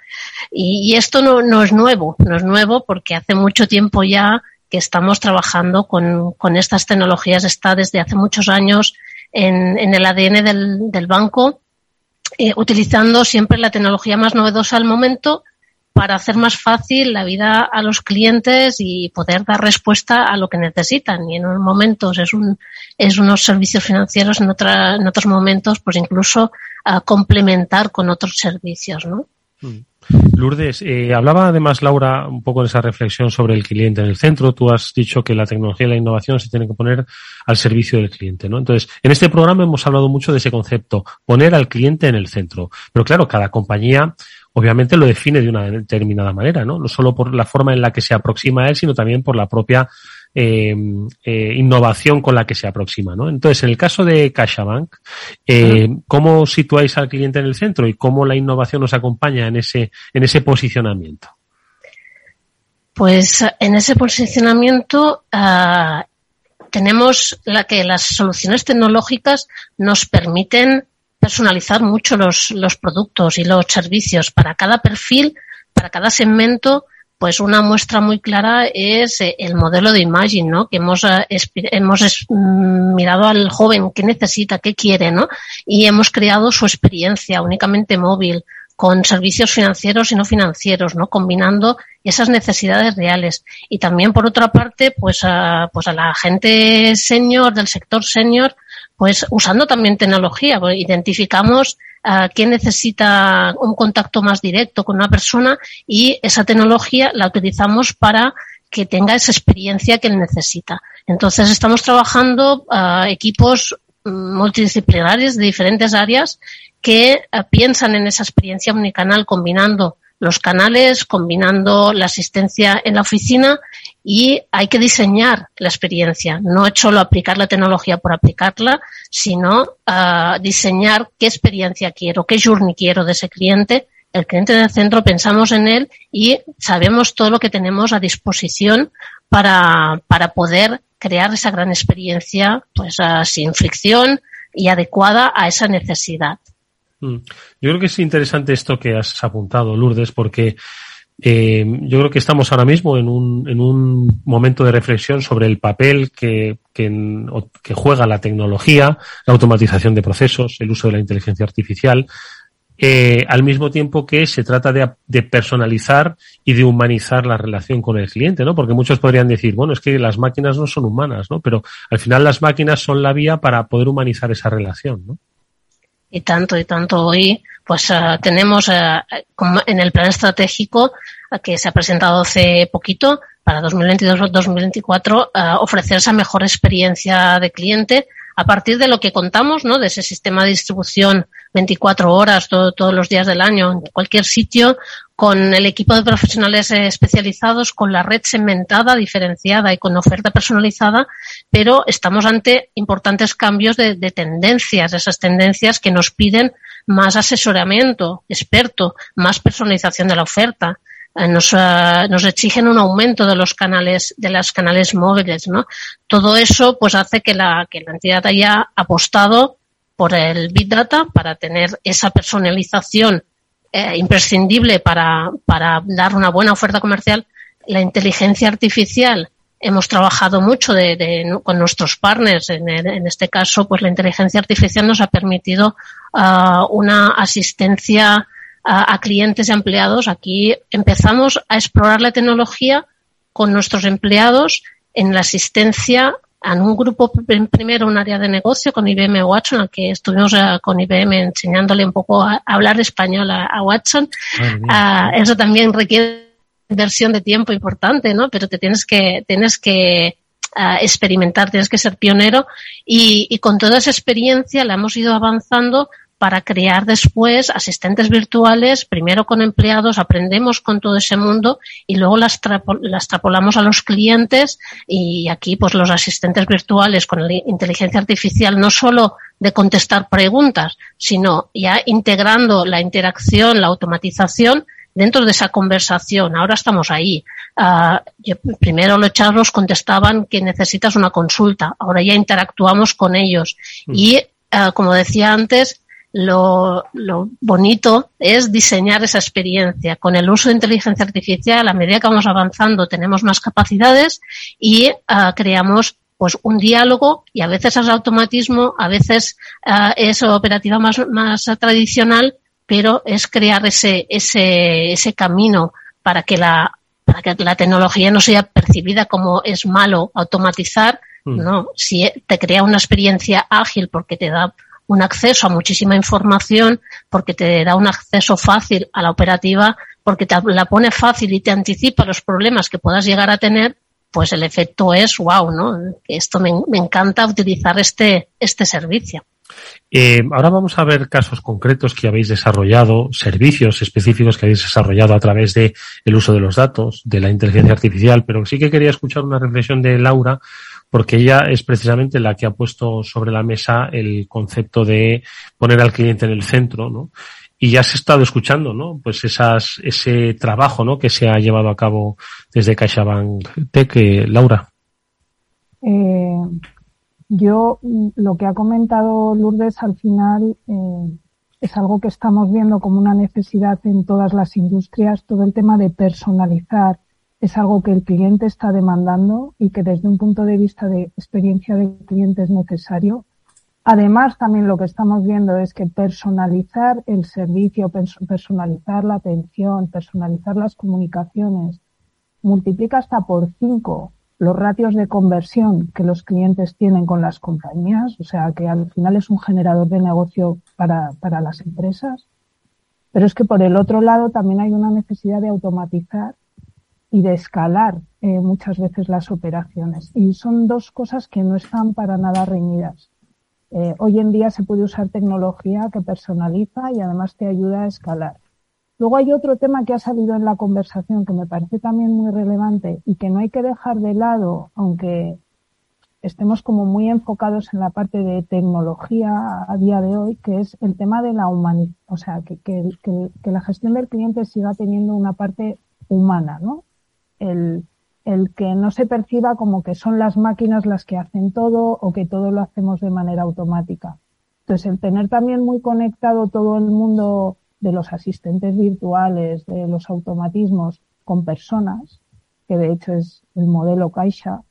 Y, esto no, no, es nuevo, no es nuevo porque hace mucho tiempo ya que estamos trabajando con, con estas tecnologías, está desde hace muchos años en, en el ADN del, del banco eh, utilizando siempre la tecnología más novedosa al momento para hacer más fácil la vida a los clientes y poder dar respuesta a lo que necesitan. Y en unos momentos es, un, es unos servicios financieros, en, otra, en otros momentos, pues incluso a complementar con otros servicios, ¿no? Mm. Lourdes, eh, hablaba además Laura un poco de esa reflexión sobre el cliente en el centro. Tú has dicho que la tecnología y la innovación se tienen que poner al servicio del cliente, ¿no? Entonces, en este programa hemos hablado mucho de ese concepto, poner al cliente en el centro. Pero claro, cada compañía obviamente lo define de una determinada manera, ¿no? No solo por la forma en la que se aproxima a él, sino también por la propia eh, eh, innovación con la que se aproxima, ¿no? Entonces, en el caso de CaixaBank, eh, ¿cómo situáis al cliente en el centro y cómo la innovación nos acompaña en ese, en ese posicionamiento? Pues en ese posicionamiento uh, tenemos la que las soluciones tecnológicas nos permiten personalizar mucho los, los productos y los servicios para cada perfil, para cada segmento, pues una muestra muy clara es eh, el modelo de Imagine, ¿no? Que hemos, eh, hemos mm, mirado al joven qué necesita, qué quiere, ¿no? Y hemos creado su experiencia únicamente móvil, con servicios financieros y no financieros, ¿no? Combinando esas necesidades reales. Y también, por otra parte, pues a, pues a la gente senior, del sector senior, pues usando también tecnología, pues identificamos uh, quién necesita un contacto más directo con una persona y esa tecnología la utilizamos para que tenga esa experiencia que él necesita. Entonces estamos trabajando uh, equipos multidisciplinares de diferentes áreas que uh, piensan en esa experiencia omnicanal combinando los canales, combinando la asistencia en la oficina y hay que diseñar la experiencia, no es solo aplicar la tecnología por aplicarla, sino uh, diseñar qué experiencia quiero, qué journey quiero de ese cliente. El cliente en el centro pensamos en él y sabemos todo lo que tenemos a disposición para, para poder crear esa gran experiencia pues uh, sin fricción y adecuada a esa necesidad. Mm. Yo creo que es interesante esto que has apuntado, Lourdes, porque eh, yo creo que estamos ahora mismo en un, en un momento de reflexión sobre el papel que, que, juega la tecnología, la automatización de procesos, el uso de la inteligencia artificial, eh, al mismo tiempo que se trata de, personalizar y de humanizar la relación con el cliente, ¿no? Porque muchos podrían decir, bueno, es que las máquinas no son humanas, ¿no? Pero al final las máquinas son la vía para poder humanizar esa relación, ¿no? y tanto y tanto hoy pues uh, tenemos uh, en el plan estratégico uh, que se ha presentado hace poquito para 2022-2024 ofrecer esa mejor experiencia de cliente a partir de lo que contamos, ¿no? De ese sistema de distribución 24 horas todo, todos los días del año en cualquier sitio con el equipo de profesionales especializados, con la red segmentada, diferenciada y con oferta personalizada, pero estamos ante importantes cambios de, de tendencias, esas tendencias que nos piden más asesoramiento experto, más personalización de la oferta. Eh, nos, uh, nos, exigen un aumento de los canales, de los canales móviles, ¿no? Todo eso, pues, hace que la, que la entidad haya apostado por el Big Data para tener esa personalización eh, imprescindible para, para dar una buena oferta comercial, la inteligencia artificial. Hemos trabajado mucho de, de, con nuestros partners. En, en, este caso, pues la inteligencia artificial nos ha permitido uh, una asistencia a, a clientes y empleados. Aquí empezamos a explorar la tecnología con nuestros empleados en la asistencia en un grupo primero un área de negocio con IBM Watson, al que estuvimos con IBM enseñándole un poco a, hablar español a, a Watson. Uh, eso también requiere inversión de tiempo importante, ¿no? Pero te tienes que, tienes que uh, experimentar, tienes que ser pionero y, y, con toda esa experiencia la hemos ido avanzando para crear después asistentes virtuales, primero con empleados, aprendemos con todo ese mundo y luego las, extrapolamos a los clientes y aquí pues los asistentes virtuales con la inteligencia artificial no solo de contestar preguntas, sino ya integrando la interacción, la automatización dentro de esa conversación. Ahora estamos ahí. Uh, primero los charlos contestaban que necesitas una consulta. Ahora ya interactuamos con ellos. Mm. Y, uh, como decía antes, lo, lo, bonito es diseñar esa experiencia. Con el uso de inteligencia artificial, a medida que vamos avanzando, tenemos más capacidades y uh, creamos pues un diálogo y a veces es automatismo, a veces uh, es operativa más, más tradicional, pero es crear ese, ese, ese camino para que la, para que la tecnología no sea percibida como es malo automatizar, mm. no, si te crea una experiencia ágil porque te da un acceso a muchísima información, porque te da un acceso fácil a la operativa, porque te la pone fácil y te anticipa los problemas que puedas llegar a tener, pues el efecto es wow, ¿no? Esto me, me encanta utilizar este, este servicio. Eh, ahora vamos a ver casos concretos que habéis desarrollado, servicios específicos que habéis desarrollado a través de el uso de los datos, de la inteligencia artificial, pero sí que quería escuchar una reflexión de Laura porque ella es precisamente la que ha puesto sobre la mesa el concepto de poner al cliente en el centro, ¿no? Y ya se ha estado escuchando, ¿no? Pues esas, ese trabajo, ¿no? Que se ha llevado a cabo desde CaixaBank Tech, Laura. Eh, yo, mm, lo que ha comentado Lourdes al final eh, es algo que estamos viendo como una necesidad en todas las industrias, todo el tema de personalizar es algo que el cliente está demandando y que desde un punto de vista de experiencia de cliente es necesario. Además, también lo que estamos viendo es que personalizar el servicio, personalizar la atención, personalizar las comunicaciones, multiplica hasta por cinco los ratios de conversión que los clientes tienen con las compañías, o sea que al final es un generador de negocio para, para las empresas. Pero es que por el otro lado también hay una necesidad de automatizar y de escalar eh, muchas veces las operaciones. Y son dos cosas que no están para nada reñidas. Eh, hoy en día se puede usar tecnología que personaliza y además te ayuda a escalar. Luego hay otro tema que ha salido en la conversación que me parece también muy relevante y que no hay que dejar de lado, aunque estemos como muy enfocados en la parte de tecnología a día de hoy, que es el tema de la humanidad, o sea, que, que, que la gestión del cliente siga teniendo una parte humana, ¿no? El, el que no se perciba como que son las máquinas las que hacen todo o que todo lo hacemos de manera automática. Entonces, el tener también muy conectado todo el mundo de los asistentes virtuales, de los automatismos con personas, que de hecho es el modelo Caixa,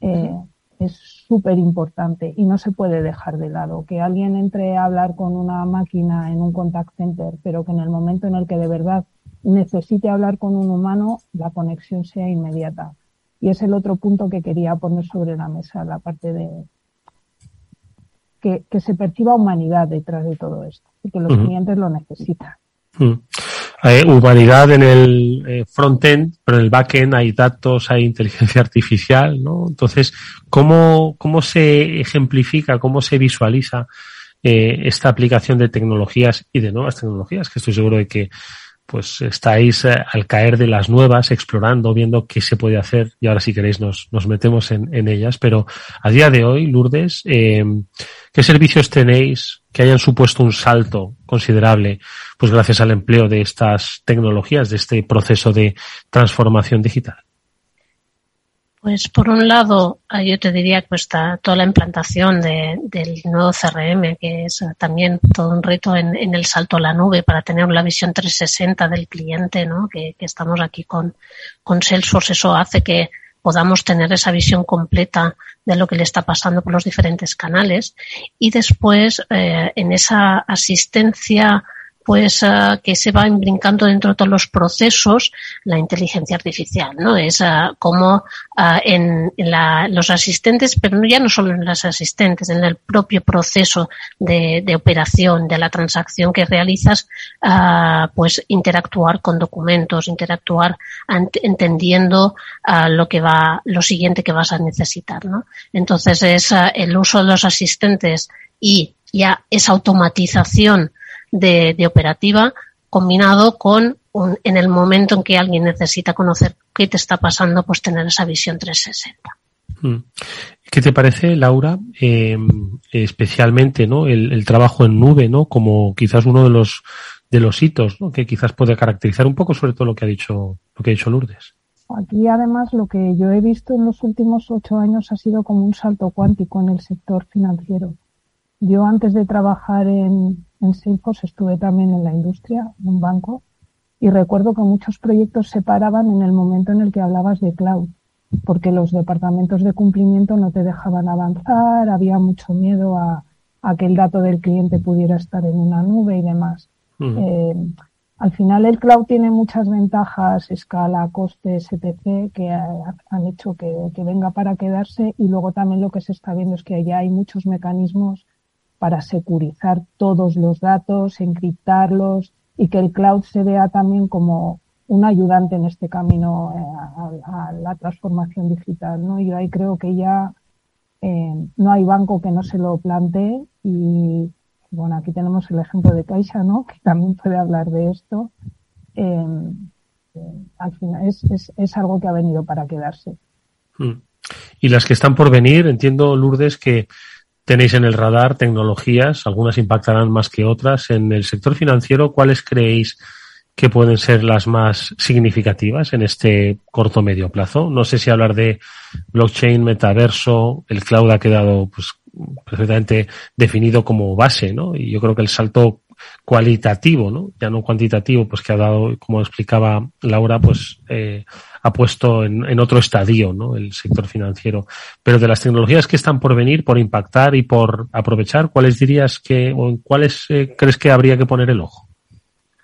eh, es súper importante y no se puede dejar de lado. Que alguien entre a hablar con una máquina en un contact center, pero que en el momento en el que de verdad necesite hablar con un humano, la conexión sea inmediata. Y es el otro punto que quería poner sobre la mesa, la parte de que, se perciba humanidad detrás de todo esto, y que los clientes lo necesitan. humanidad en el eh, frontend, pero en el backend hay datos, hay inteligencia artificial, ¿no? Entonces, ¿cómo, cómo se ejemplifica, cómo se visualiza eh, esta aplicación de tecnologías y de nuevas tecnologías? Que estoy seguro de que pues estáis eh, al caer de las nuevas, explorando, viendo qué se puede hacer y ahora si queréis nos, nos metemos en, en ellas. Pero a día de hoy, Lourdes, eh, ¿qué servicios tenéis que hayan supuesto un salto considerable, pues gracias al empleo de estas tecnologías, de este proceso de transformación digital? Pues por un lado, ah, yo te diría que está toda la implantación de, del nuevo CRM, que es ah, también todo un reto en, el salto a la nube para tener la visión 360 del cliente, ¿no? Que, que, estamos aquí con, con Salesforce. Eso hace que podamos tener esa visión completa de lo que le está pasando por los diferentes canales. Y después, eh, en esa asistencia pues uh, que se va brincando dentro de todos los procesos la inteligencia artificial, ¿no? Es uh, como uh, en, la, los asistentes, pero ya no solo en los asistentes, en el propio proceso de, de operación, de la transacción que realizas, pues interactuar con documentos, interactuar entendiendo lo que va, lo siguiente que vas a necesitar, ¿no? Entonces es el uso de los asistentes y ya esa automatización de, de operativa combinado con un, en el momento en que alguien necesita conocer qué te está pasando, pues tener esa visión 360. Mm. ¿Qué te parece, Laura, eh, especialmente ¿no? El, el, trabajo en nube, ¿no? como quizás uno de los de los hitos, ¿no? que quizás puede caracterizar un poco sobre todo lo que ha dicho lo que ha dicho Lourdes? Aquí además lo que yo he visto en los últimos ocho años ha sido como un salto cuántico en el sector financiero. Yo antes de trabajar en, en Salesforce estuve también en la industria, en un banco, y recuerdo que muchos proyectos se paraban en el momento en el que hablabas de cloud, porque los departamentos de cumplimiento no te dejaban avanzar, había mucho miedo a, a que el dato del cliente pudiera estar en una nube y demás. Uh -huh. eh, al final el cloud tiene muchas ventajas, escala, costes, etc., que han hecho que, que, venga para quedarse y luego también lo que se está viendo es que ya hay muchos mecanismos para securizar todos los datos, encriptarlos y que el cloud se vea también como un ayudante en este camino eh, a, la transformación digital. ¿no? Yo ahí creo que ya eh, no hay banco que no se lo plantee y, bueno, aquí tenemos el ejemplo de Caixa, ¿no? Que también puede hablar de esto. Eh, eh, al final es, es, es, algo que ha venido para quedarse. Hmm. Y las que están por venir, entiendo, Lourdes, que tenéis en el radar tecnologías, algunas impactarán más que otras. En el sector financiero, ¿cuáles creéis que pueden ser las más significativas en este corto medio plazo? No sé si hablar de blockchain, metaverso, el cloud ha quedado pues perfectamente definido como base, ¿no? Y yo creo que el salto cualitativo, ¿no? Ya no cuantitativo, pues que ha dado, como explicaba Laura, pues eh, ha puesto en, en, otro estadio, ¿no? El sector financiero. Pero de las tecnologías que están por venir, por impactar y por aprovechar, ¿cuáles dirías que, o en cuáles eh, crees que habría que poner el ojo?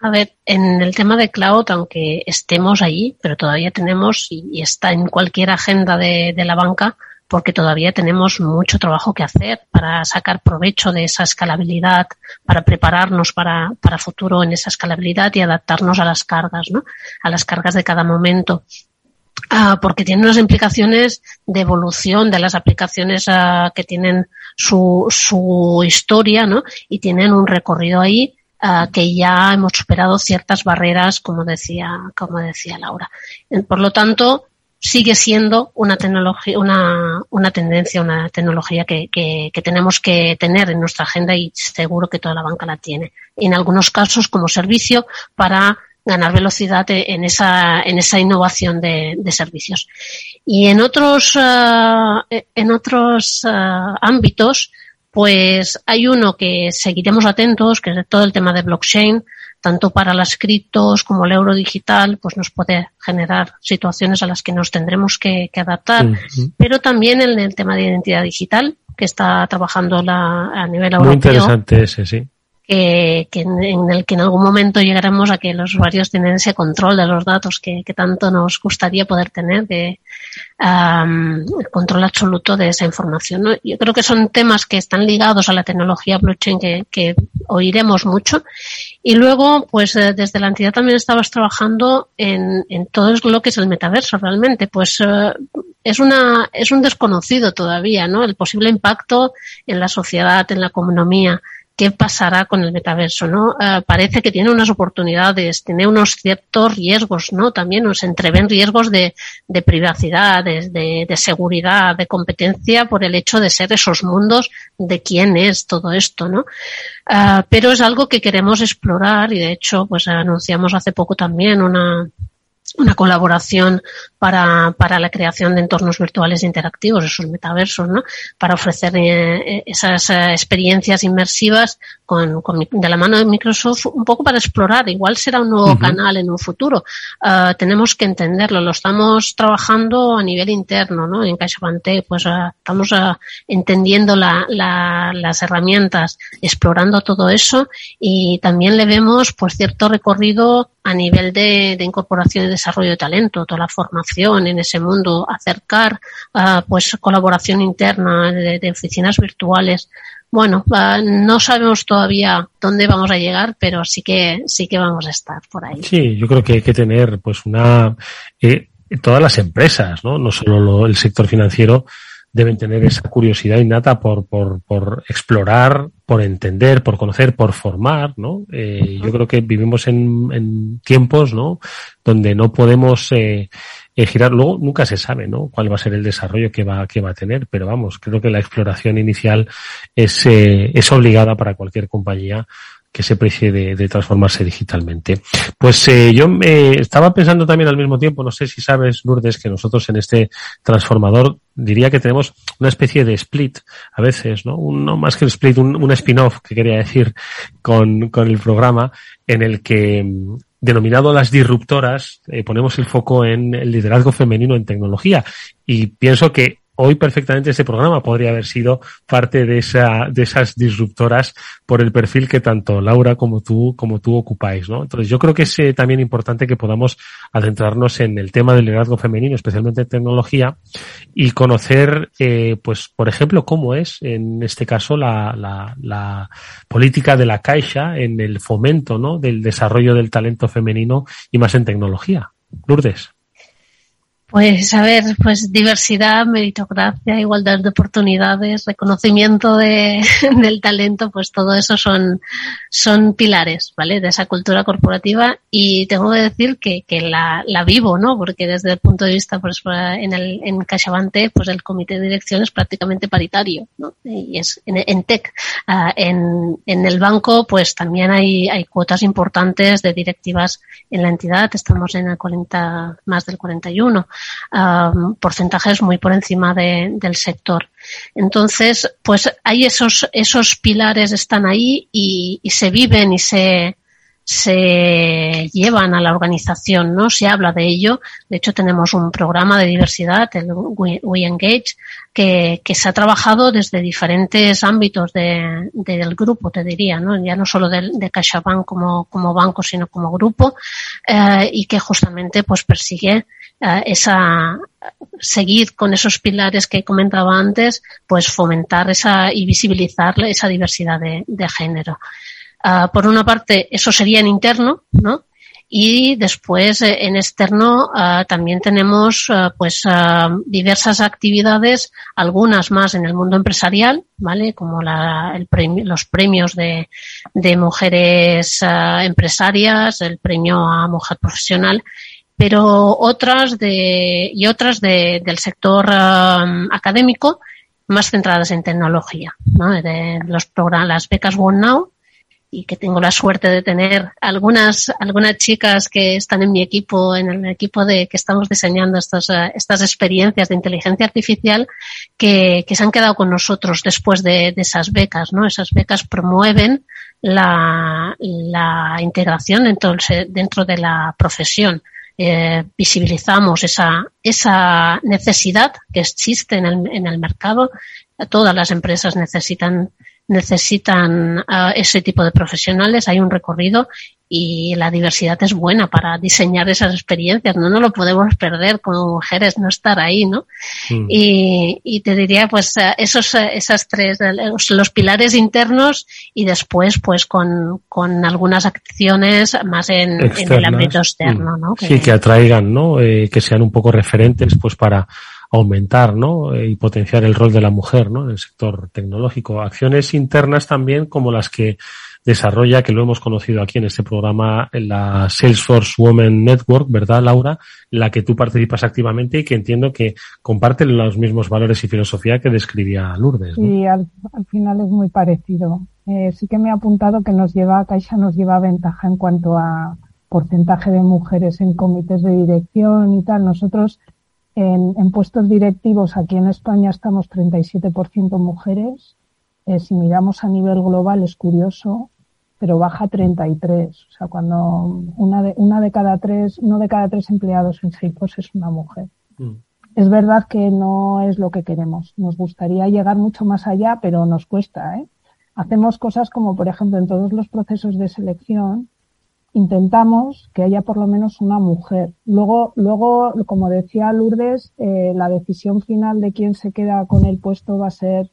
A ver, en el tema de cloud, aunque estemos allí, pero todavía tenemos, y, está en cualquier agenda de, de la banca, porque todavía tenemos mucho trabajo que hacer para sacar provecho de esa escalabilidad, para prepararnos para, para futuro en esa escalabilidad y adaptarnos a las cargas, ¿no? A las cargas de cada momento. Uh, porque tiene unas implicaciones de evolución de las aplicaciones uh, que tienen su, su historia, ¿no? Y tienen un recorrido ahí Uh, que ya hemos superado ciertas barreras, como decía, como decía Laura. Por lo tanto, sigue siendo una tecnología, una, una tendencia, una tecnología que, que, tenemos que tener en nuestra agenda y seguro que toda la banca la tiene. En algunos casos como servicio para ganar velocidad en esa, en esa innovación de, de servicios. Y en otros, uh, en otros uh, ámbitos, pues hay uno que seguiremos atentos, que es todo el tema de blockchain, tanto para las criptos como el euro digital, pues nos puede generar situaciones a las que nos tendremos que, que adaptar, uh -huh. pero también en el tema de identidad digital, que está trabajando la, a nivel europeo. Muy interesante ese, sí. Que, que en, el que en algún momento llegaremos a que los usuarios tienen ese control de los datos que, tanto nos gustaría poder tener, de um, control absoluto de esa información. ¿no? Yo creo que son temas que están ligados a la tecnología blockchain que, que oiremos mucho. Y luego, pues eh, desde la entidad también estabas trabajando en, en todo lo que es el metaverso realmente. Pues eh, es una es un desconocido todavía, ¿no? El posible impacto en la sociedad, en la economía qué pasará con el metaverso, ¿no? Uh, parece que tiene unas oportunidades, tiene unos ciertos riesgos, ¿no? También nos entreven riesgos de, de privacidad, de, de, seguridad, de competencia por el hecho de ser esos mundos de quién es todo esto, ¿no? Uh, pero es algo que queremos explorar y de hecho, pues anunciamos hace poco también una, una colaboración para, para la creación de entornos virtuales interactivos, esos metaversos, ¿no? Para ofrecer eh, esas eh, experiencias inmersivas con, con, de la mano de Microsoft un poco para explorar. Igual será un nuevo uh -huh. canal en un futuro. Uh, tenemos que entenderlo. Lo estamos trabajando a nivel interno, ¿no? En CaixaBank pues uh, estamos entendiendo la, la, las herramientas, explorando todo eso y también le vemos pues cierto recorrido a nivel de, de incorporación y desarrollo de talento, toda la formación en ese mundo, acercar uh, pues colaboración interna de, de oficinas virtuales. Bueno, no sabemos todavía dónde vamos a llegar, pero sí que sí que vamos a estar por ahí. Sí, yo creo que hay que tener pues una eh, todas las empresas, ¿no? No solo lo, el sector financiero deben tener esa curiosidad innata por, por, por explorar, por entender, por conocer, por formar, ¿no? Eh, yo creo que vivimos en, en tiempos, ¿no? Donde no podemos eh, eh, girar. Luego nunca se sabe, ¿no? Cuál va a ser el desarrollo que va, que va a tener, pero vamos, creo que la exploración inicial es, eh, es obligada para cualquier compañía que se precie de, transformarse digitalmente. Pues eh, yo me estaba pensando también al mismo tiempo, no sé si sabes, Lourdes, que nosotros en este transformador diría que tenemos una especie de split a veces, ¿no? Un, no más que un split, un, spin-off que quería decir con, con el programa en el que denominado las disruptoras, eh, ponemos el foco en el liderazgo femenino en tecnología. Y pienso que hoy perfectamente ese programa podría haber sido parte de esa, de esas disruptoras por el perfil que tanto Laura como tú, como tú ocupáis, ¿no? Entonces yo creo que es eh, también importante que podamos adentrarnos en el tema del liderazgo femenino, especialmente en tecnología, y conocer, eh, pues, por ejemplo, cómo es, en este caso, la, la, la política de la Caixa en el fomento, ¿no? Del desarrollo del talento femenino y más en tecnología. Lourdes. Pues a ver, pues diversidad, meritocracia, igualdad de oportunidades, reconocimiento de, del talento, pues todo eso son, son pilares, ¿vale? De esa cultura corporativa y tengo que decir que, que la, la vivo, ¿no? Porque desde el punto de vista, pues en el, en Cachavante, pues el comité de dirección es prácticamente paritario, ¿no? Y es en, en tech. Uh, en, en el banco, pues también hay, hay cuotas importantes de directivas en la entidad, estamos en el 40, más del 41 porcentajes muy por encima de, del sector. Entonces, pues hay esos, esos pilares están ahí y se viven y se, se llevan a la organización, ¿no? Se habla de ello. De hecho, tenemos un programa de diversidad, el We, Engage, que, que, se ha trabajado desde diferentes ámbitos de, del grupo, te diría, ¿no? Ya no solo de, de CaixaBank como, como banco, sino como grupo, eh, y que justamente, pues, persigue eh, esa, seguir con esos pilares que comentaba antes, pues fomentar esa y visibilizar esa diversidad de, de género. Uh, por una parte, eso sería en interno, ¿no? Y después eh, en externo uh, también tenemos uh, pues diversas actividades, algunas más en el mundo empresarial, ¿vale? Como la, el premio, los premios de, de mujeres empresarias, el premio a mujer profesional pero otras de, y otras de, del sector um, académico más centradas en tecnología, ¿no? de los programas, las becas One Now y que tengo la suerte de tener algunas algunas chicas que están en mi equipo, en el equipo de que estamos diseñando estas, uh, estas experiencias de inteligencia artificial que, que se han quedado con nosotros después de, de esas becas, ¿no? Esas becas promueven la, la integración dentro, dentro de la profesión eh, visibilizamos esa, esa necesidad que existe en el, en el mercado. Todas las empresas necesitan necesitan uh, ese tipo de profesionales, hay un recorrido y la diversidad es buena para diseñar esas experiencias, no no lo podemos perder como mujeres, no estar ahí, ¿no? Mm. Y, y, te diría, pues, eh, esos, eh, esas tres, los pilares internos y después, pues, con, con algunas acciones más en, en el ámbito externo, ¿no? Que, sí, que atraigan, ¿no? Eh, que sean un poco referentes, pues, para aumentar ¿no? y potenciar el rol de la mujer ¿no? en el sector tecnológico. Acciones internas también como las que desarrolla, que lo hemos conocido aquí en este programa, la Salesforce Women Network, ¿verdad, Laura? La que tú participas activamente y que entiendo que comparten los mismos valores y filosofía que describía Lourdes. ¿no? Sí, al, al, final es muy parecido. Eh, sí que me ha apuntado que nos lleva, Caixa nos lleva ventaja en cuanto a porcentaje de mujeres en comités de dirección y tal. Nosotros en, en puestos directivos aquí en España estamos 37% mujeres eh, si miramos a nivel global es curioso, pero baja 33. O sea, cuando una de, una de cada tres, uno de cada tres empleados en Salesforce es una mujer. Mm. Es verdad que no es lo que queremos. Nos gustaría llegar mucho más allá, pero nos cuesta, ¿eh? Hacemos cosas como, por ejemplo, en todos los procesos de selección, intentamos que haya por lo menos una mujer. Luego, luego, como decía Lourdes, eh, la decisión final de quién se queda con el puesto va a ser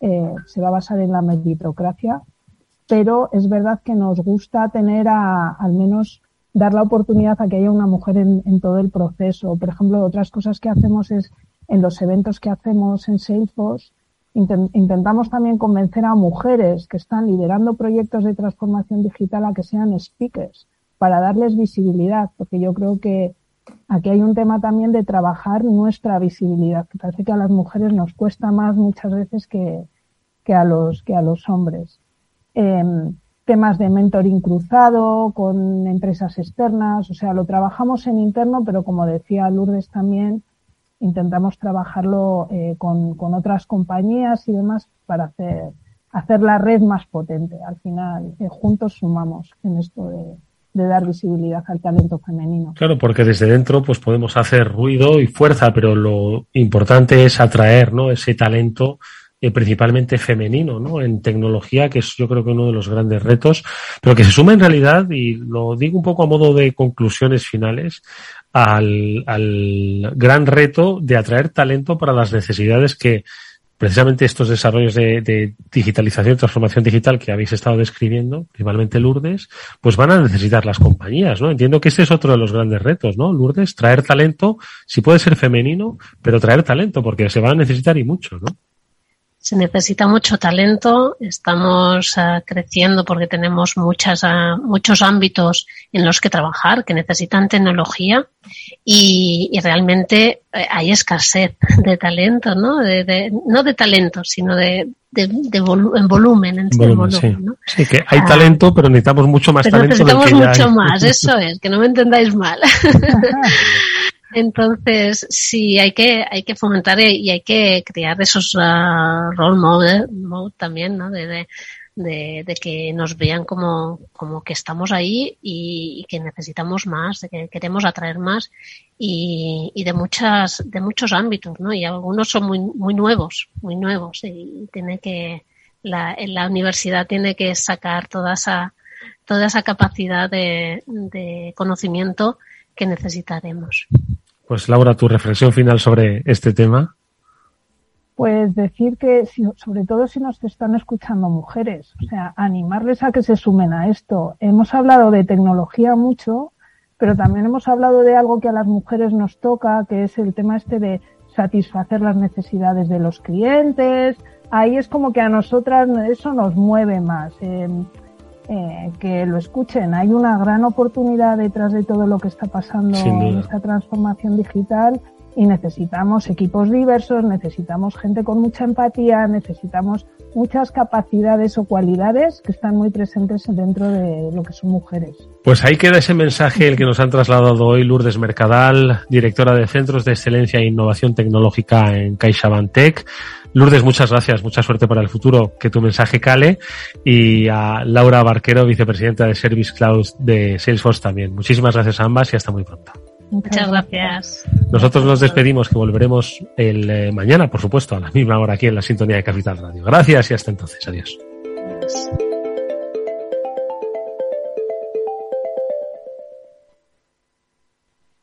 eh, se va a basar en la meritocracia, pero es verdad que nos gusta tener a, al menos dar la oportunidad a que haya una mujer en, en, todo el proceso. Por ejemplo, otras cosas que hacemos es en los eventos que hacemos en Salesforce, intentamos también convencer a mujeres que están liderando proyectos de transformación digital a que sean speakers para darles visibilidad, porque yo creo que aquí hay un tema también de trabajar nuestra visibilidad, que parece que a las mujeres nos cuesta más muchas veces que, que a los que a los hombres. Em, temas de mentoring cruzado con empresas externas, o sea, lo trabajamos en interno, pero como decía Lourdes también, intentamos trabajarlo eh, con, con, otras compañías y demás para hacer, hacer la red más potente. Al final, eh, juntos sumamos en esto de, de dar visibilidad al talento femenino. Claro, porque desde dentro pues podemos hacer ruido y fuerza, pero lo importante es atraer, ¿no? Ese talento eh, principalmente femenino, ¿no? En tecnología, que es yo creo que uno de los grandes retos, pero que se suma en realidad, y lo digo un poco a modo de conclusiones finales, al, al gran reto de atraer talento para las necesidades que precisamente estos desarrollos de, de digitalización, transformación digital que habéis estado describiendo, principalmente Lourdes, pues van a necesitar las compañías, ¿no? Entiendo que este es otro de los grandes retos, ¿no? Lourdes, traer talento, si puede ser femenino, pero traer talento, porque se va a necesitar y mucho, ¿no? Se necesita mucho talento, estamos uh, creciendo porque tenemos muchas, uh, muchos ámbitos en los que trabajar que necesitan tecnología y, y realmente eh, hay escasez de talento, ¿no? De, de, no de talento, sino de, de, de volu en volumen, en volumen, volumen sí. ¿no? sí. que hay talento, pero necesitamos mucho más pero talento. Necesitamos del que mucho ya hay. más, eso es, que no me entendáis mal. Entonces, sí, hay que, hay que fomentar y hay que crear esos uh, role model, mode también, ¿no? De, de, que nos vean como, como que estamos ahí y, que necesitamos más, de que queremos atraer más y, y de muchas, de muchos ámbitos, ¿no? Y algunos son muy, muy nuevos, muy nuevos y tiene que, la, la universidad tiene que sacar toda esa, toda esa capacidad de, de conocimiento que necesitaremos. Pues Laura, tu reflexión final sobre este tema. Pues decir que, si, sobre todo si nos están escuchando mujeres, o sea, animarles a que se sumen a esto. Hemos hablado de tecnología mucho, pero también hemos hablado de algo que a las mujeres nos toca, que es el tema este de satisfacer las necesidades de los clientes. Ahí es como que a nosotras eso nos mueve más. Eh, eh, que lo escuchen. Hay una gran oportunidad detrás de todo lo que está pasando en esta transformación digital y necesitamos equipos diversos, necesitamos gente con mucha empatía, necesitamos muchas capacidades o cualidades que están muy presentes dentro de lo que son mujeres. Pues ahí queda ese mensaje el que nos han trasladado hoy Lourdes Mercadal, directora de Centros de Excelencia e Innovación Tecnológica en CaixaBank Tech. Lourdes, muchas gracias, mucha suerte para el futuro, que tu mensaje cale y a Laura Barquero, vicepresidenta de Service Cloud de Salesforce también. Muchísimas gracias a ambas y hasta muy pronto. Muchas gracias. Nosotros nos despedimos, que volveremos el eh, mañana, por supuesto, a la misma hora aquí en la sintonía de Capital Radio. Gracias y hasta entonces. Adiós. Adiós.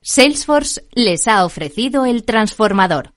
Salesforce les ha ofrecido el transformador.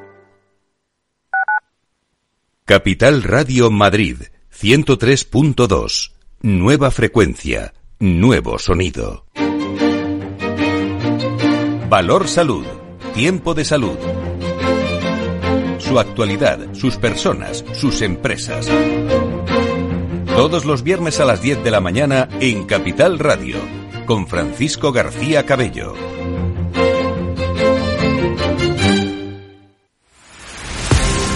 Capital Radio Madrid, 103.2. Nueva frecuencia, nuevo sonido. Valor Salud, tiempo de salud. su actualidad, sus personas, sus empresas. Todos los viernes a las 10 de la mañana en Capital Radio, con Francisco García Cabello.